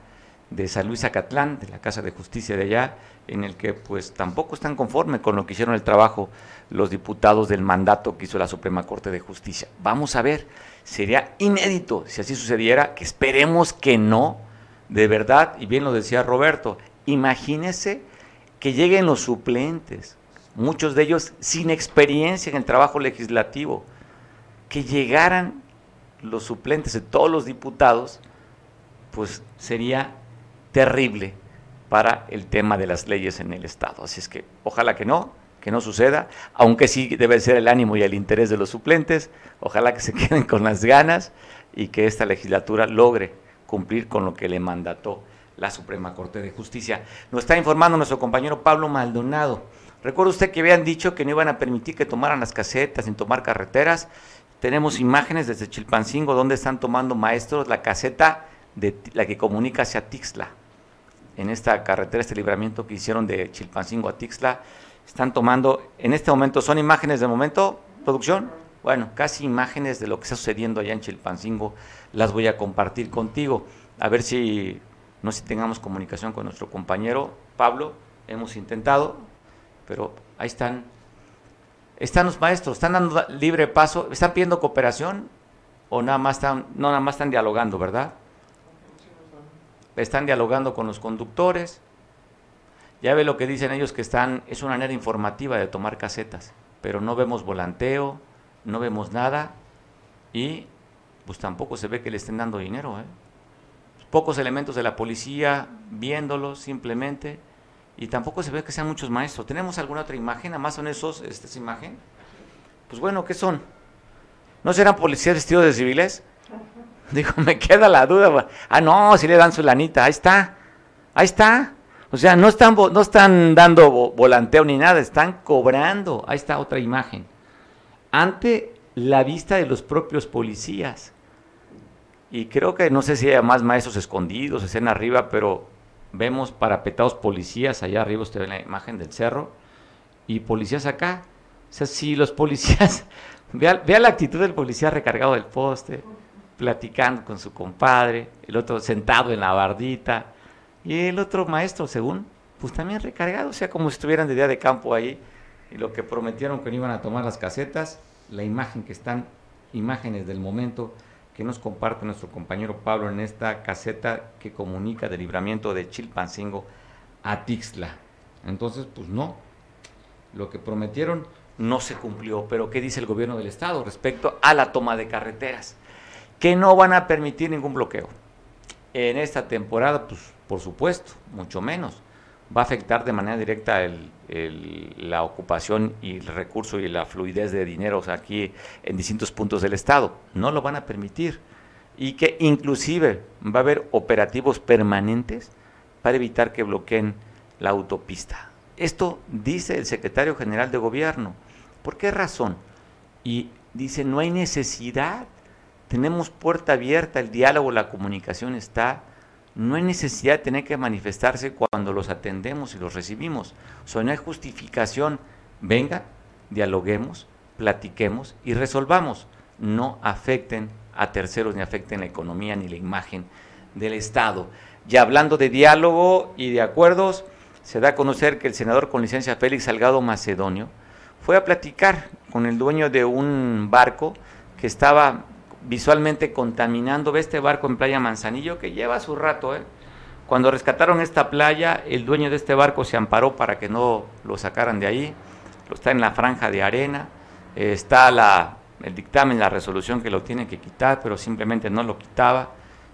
de San Luis Acatlán, de la Casa de Justicia de allá, en el que pues tampoco están conformes con lo que hicieron el trabajo los diputados del mandato que hizo la Suprema Corte de Justicia. Vamos a ver, sería inédito si así sucediera, que esperemos que no, de verdad, y bien lo decía Roberto, imagínese que lleguen los suplentes, muchos de ellos sin experiencia en el trabajo legislativo, que llegaran los suplentes de todos los diputados, pues sería terrible para el tema de las leyes en el Estado. Así es que ojalá que no, que no suceda, aunque sí debe ser el ánimo y el interés de los suplentes, ojalá que se queden con las ganas y que esta legislatura logre cumplir con lo que le mandató la Suprema Corte de Justicia. Nos está informando nuestro compañero Pablo Maldonado. Recuerda usted que habían dicho que no iban a permitir que tomaran las casetas sin tomar carreteras. Tenemos imágenes desde Chilpancingo donde están tomando maestros la caseta de la que comunica hacia Tixla en esta carretera, este libramiento que hicieron de Chilpancingo a Tixla, están tomando, en este momento, son imágenes de momento, producción, bueno, casi imágenes de lo que está sucediendo allá en Chilpancingo, las voy a compartir contigo, a ver si, no si tengamos comunicación con nuestro compañero Pablo, hemos intentado, pero ahí están, están los maestros, están dando libre paso, están pidiendo cooperación o nada más están, no nada más están dialogando, ¿verdad? están dialogando con los conductores. Ya ve lo que dicen ellos que están, es una manera informativa de tomar casetas, pero no vemos volanteo, no vemos nada y pues tampoco se ve que le estén dando dinero. ¿eh? Pocos elementos de la policía viéndolo simplemente y tampoco se ve que sean muchos maestros. ¿Tenemos alguna otra imagen? ¿Además son esos, esta es imagen? Pues bueno, ¿qué son? ¿No serán policías vestidos de civiles? Dijo, me queda la duda. Ah, no, si le dan su lanita, ahí está, ahí está. O sea, no están, no están dando volanteo ni nada, están cobrando. Ahí está otra imagen. Ante la vista de los propios policías. Y creo que no sé si hay más maestros escondidos, estén arriba, pero vemos parapetados policías allá arriba, usted ve la imagen del cerro, y policías acá. O sea, si los policías, vea, vea la actitud del policía recargado del poste, platicando con su compadre, el otro sentado en la bardita, y el otro maestro, según, pues también recargado, o sea, como si estuvieran de día de campo ahí, y lo que prometieron que no iban a tomar las casetas, la imagen que están, imágenes del momento que nos comparte nuestro compañero Pablo en esta caseta que comunica del libramiento de Chilpancingo a Tixla. Entonces, pues no, lo que prometieron no se cumplió, pero ¿qué dice el gobierno del estado respecto a la toma de carreteras? Que no van a permitir ningún bloqueo. En esta temporada, pues por supuesto, mucho menos. Va a afectar de manera directa la ocupación y el recurso y la fluidez de dinero aquí en distintos puntos del Estado. No lo van a permitir. Y que inclusive va a haber operativos permanentes para evitar que bloqueen la autopista. Esto dice el secretario general de gobierno. ¿Por qué razón? Y dice, no hay necesidad. Tenemos puerta abierta, el diálogo, la comunicación está no hay necesidad de tener que manifestarse cuando los atendemos y los recibimos. O sea, no hay justificación. Venga, dialoguemos, platiquemos y resolvamos. No afecten a terceros ni afecten la economía ni la imagen del Estado. Ya hablando de diálogo y de acuerdos, se da a conocer que el senador con licencia Félix Salgado Macedonio fue a platicar con el dueño de un barco que estaba visualmente contaminando. Ve este barco en Playa Manzanillo que lleva su rato. ¿eh? Cuando rescataron esta playa, el dueño de este barco se amparó para que no lo sacaran de ahí. Lo está en la franja de arena. está la, el dictamen, la resolución que lo tiene que quitar, pero simplemente no lo quitaba.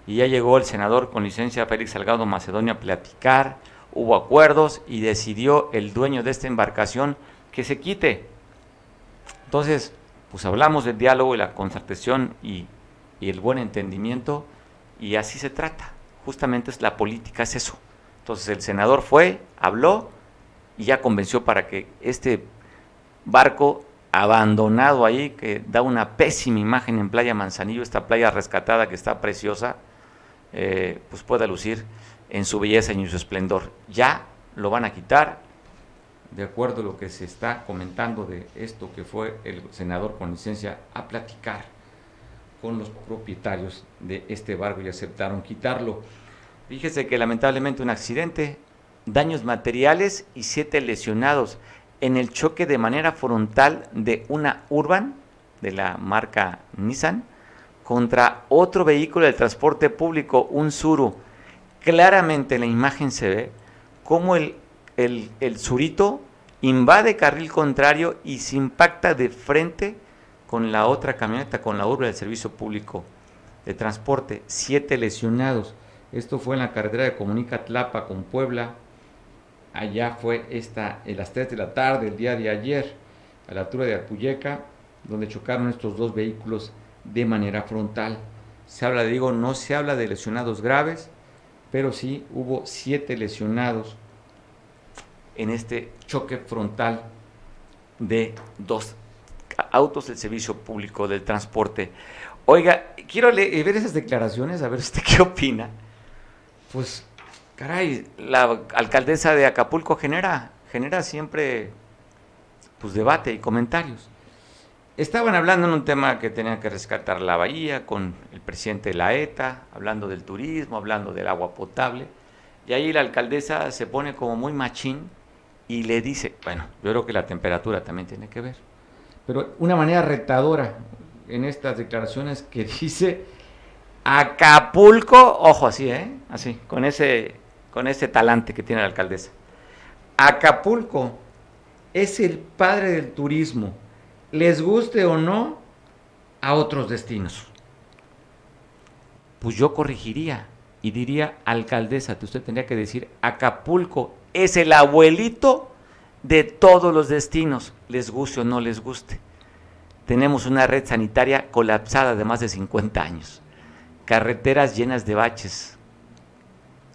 Y ya llegó el senador con licencia Félix Salgado Macedonia a platicar. Hubo acuerdos y decidió el dueño de esta embarcación que se quite. Entonces, pues hablamos del diálogo y la concertación y, el buen entendimiento y así se trata. Justamente es la política, es eso. Entonces el senador fue, habló y ya convenció para que este barco abandonado ahí, que da una pésima imagen en Playa Manzanillo, esta playa rescatada que está preciosa, eh, pues pueda lucir en su belleza y en su esplendor. Ya lo van a quitar, de acuerdo a lo que se está comentando de esto que fue el senador con licencia a platicar con los propietarios de este barco y aceptaron quitarlo. Fíjese que lamentablemente un accidente, daños materiales y siete lesionados en el choque de manera frontal de una Urban de la marca Nissan contra otro vehículo del transporte público, un Suru. Claramente en la imagen se ve cómo el el, surito invade carril contrario y se impacta de frente con la otra camioneta, con la urba del servicio público de transporte. Siete lesionados. Esto fue en la carretera de Comunica Tlapa con Puebla. Allá fue esta, en las 3 de la tarde, el día de ayer, a la altura de Apuyeca, donde chocaron estos dos vehículos de manera frontal. Se habla, digo, no se habla de lesionados graves, pero sí hubo siete lesionados en este choque frontal de dos autos del servicio público del transporte. Oiga, quiero leer, ver esas declaraciones, a ver usted qué opina. Pues, caray, la alcaldesa de Acapulco genera, genera siempre pues debate y comentarios. Estaban hablando en un tema que tenían que rescatar la bahía con el presidente de la ETA, hablando del turismo, hablando del agua potable, y ahí la alcaldesa se pone como muy machín y le dice, bueno, yo creo que la temperatura también tiene que ver, pero una manera retadora en estas declaraciones que dice Acapulco, ojo así, ¿eh? Así, con ese, con ese talante que tiene la alcaldesa. Acapulco es el padre del turismo. Les guste o no, a otros destinos. Pues yo corregiría y diría, alcaldesa, usted tendría que decir, Acapulco es el abuelito de todos los destinos, les guste o no les guste. Tenemos una red sanitaria colapsada de más de 50 años, carreteras llenas de baches,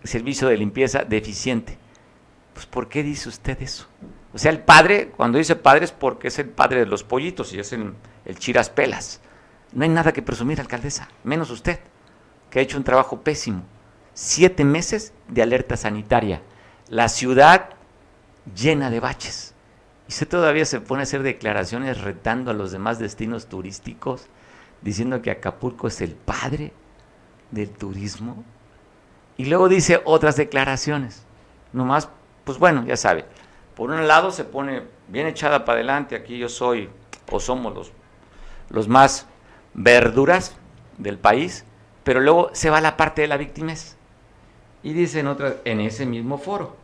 servicio de limpieza deficiente. Pues ¿por qué dice usted eso? O sea, el padre, cuando dice padre es porque es el padre de los pollitos y es el, el chiras pelas. No hay nada que presumir, alcaldesa, menos usted, que ha hecho un trabajo pésimo. Siete meses de alerta sanitaria. La ciudad llena de baches. Y usted todavía se pone a hacer declaraciones retando a los demás destinos turísticos, diciendo que Acapulco es el padre del turismo. Y luego dice otras declaraciones. Nomás, pues bueno, ya sabe. Por un lado se pone bien echada para adelante, aquí yo soy, o somos los, los más verduras del país, pero luego se va la parte de la víctimas. Y dice en, otra, en ese mismo foro,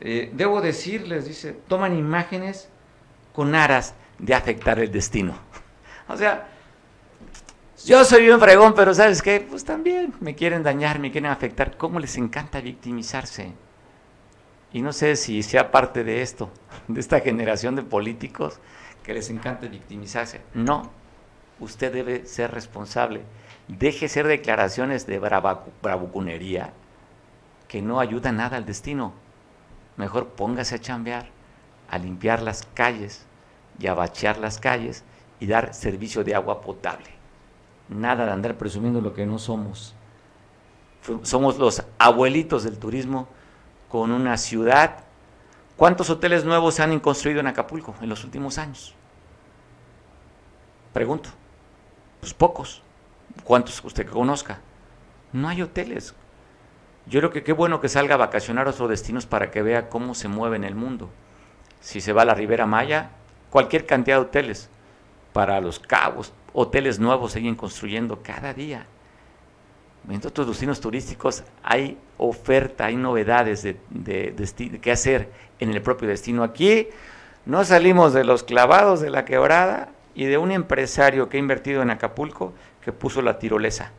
eh, debo decirles, dice, toman imágenes con aras de afectar el destino. o sea, yo soy un fregón, pero ¿sabes qué? Pues también me quieren dañar, me quieren afectar. ¿Cómo les encanta victimizarse? Y no sé si sea parte de esto, de esta generación de políticos que les encanta victimizarse. No, usted debe ser responsable. Deje ser declaraciones de bravuconería que no ayudan nada al destino mejor póngase a chambear, a limpiar las calles y a bachear las calles y dar servicio de agua potable. Nada de andar presumiendo lo que no somos. Somos los abuelitos del turismo con una ciudad. ¿Cuántos hoteles nuevos se han construido en Acapulco en los últimos años? Pregunto. Pues pocos. ¿Cuántos usted conozca? No hay hoteles. Yo creo que qué bueno que salga a vacacionar a otros destinos para que vea cómo se mueve en el mundo. Si se va a la Ribera Maya, cualquier cantidad de hoteles. Para los cabos, hoteles nuevos siguen construyendo cada día. En otros destinos turísticos hay oferta, hay novedades de, de, que hacer en el propio destino. Aquí no salimos de los clavados de la quebrada y de un empresario que ha invertido en Acapulco que puso la tirolesa.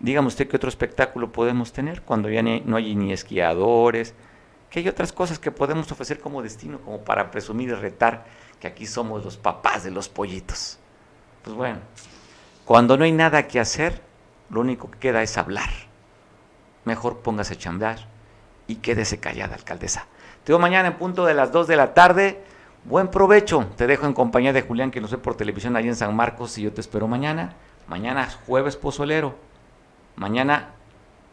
Dígame usted qué otro espectáculo podemos tener cuando ya no hay ni esquiadores, que hay otras cosas que podemos ofrecer como destino, como para presumir y retar que aquí somos los papás de los pollitos. Pues bueno, cuando no hay nada que hacer, lo único que queda es hablar. Mejor póngase a chambear y quédese callada, alcaldesa. Te veo mañana en punto de las 2 de la tarde. Buen provecho. Te dejo en compañía de Julián, que no sé por televisión ahí en San Marcos, y yo te espero mañana. Mañana jueves pozolero. Mañana,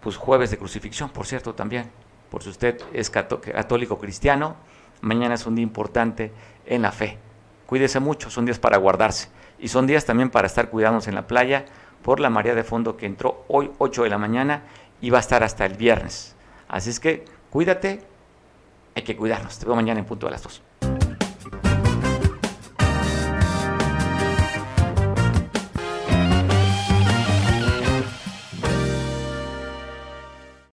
pues jueves de crucifixión, por cierto, también, por si usted es católico cristiano, mañana es un día importante en la fe. Cuídese mucho, son días para guardarse. Y son días también para estar cuidándonos en la playa por la marea de fondo que entró hoy 8 de la mañana y va a estar hasta el viernes. Así es que cuídate, hay que cuidarnos. Te veo mañana en punto de las 2.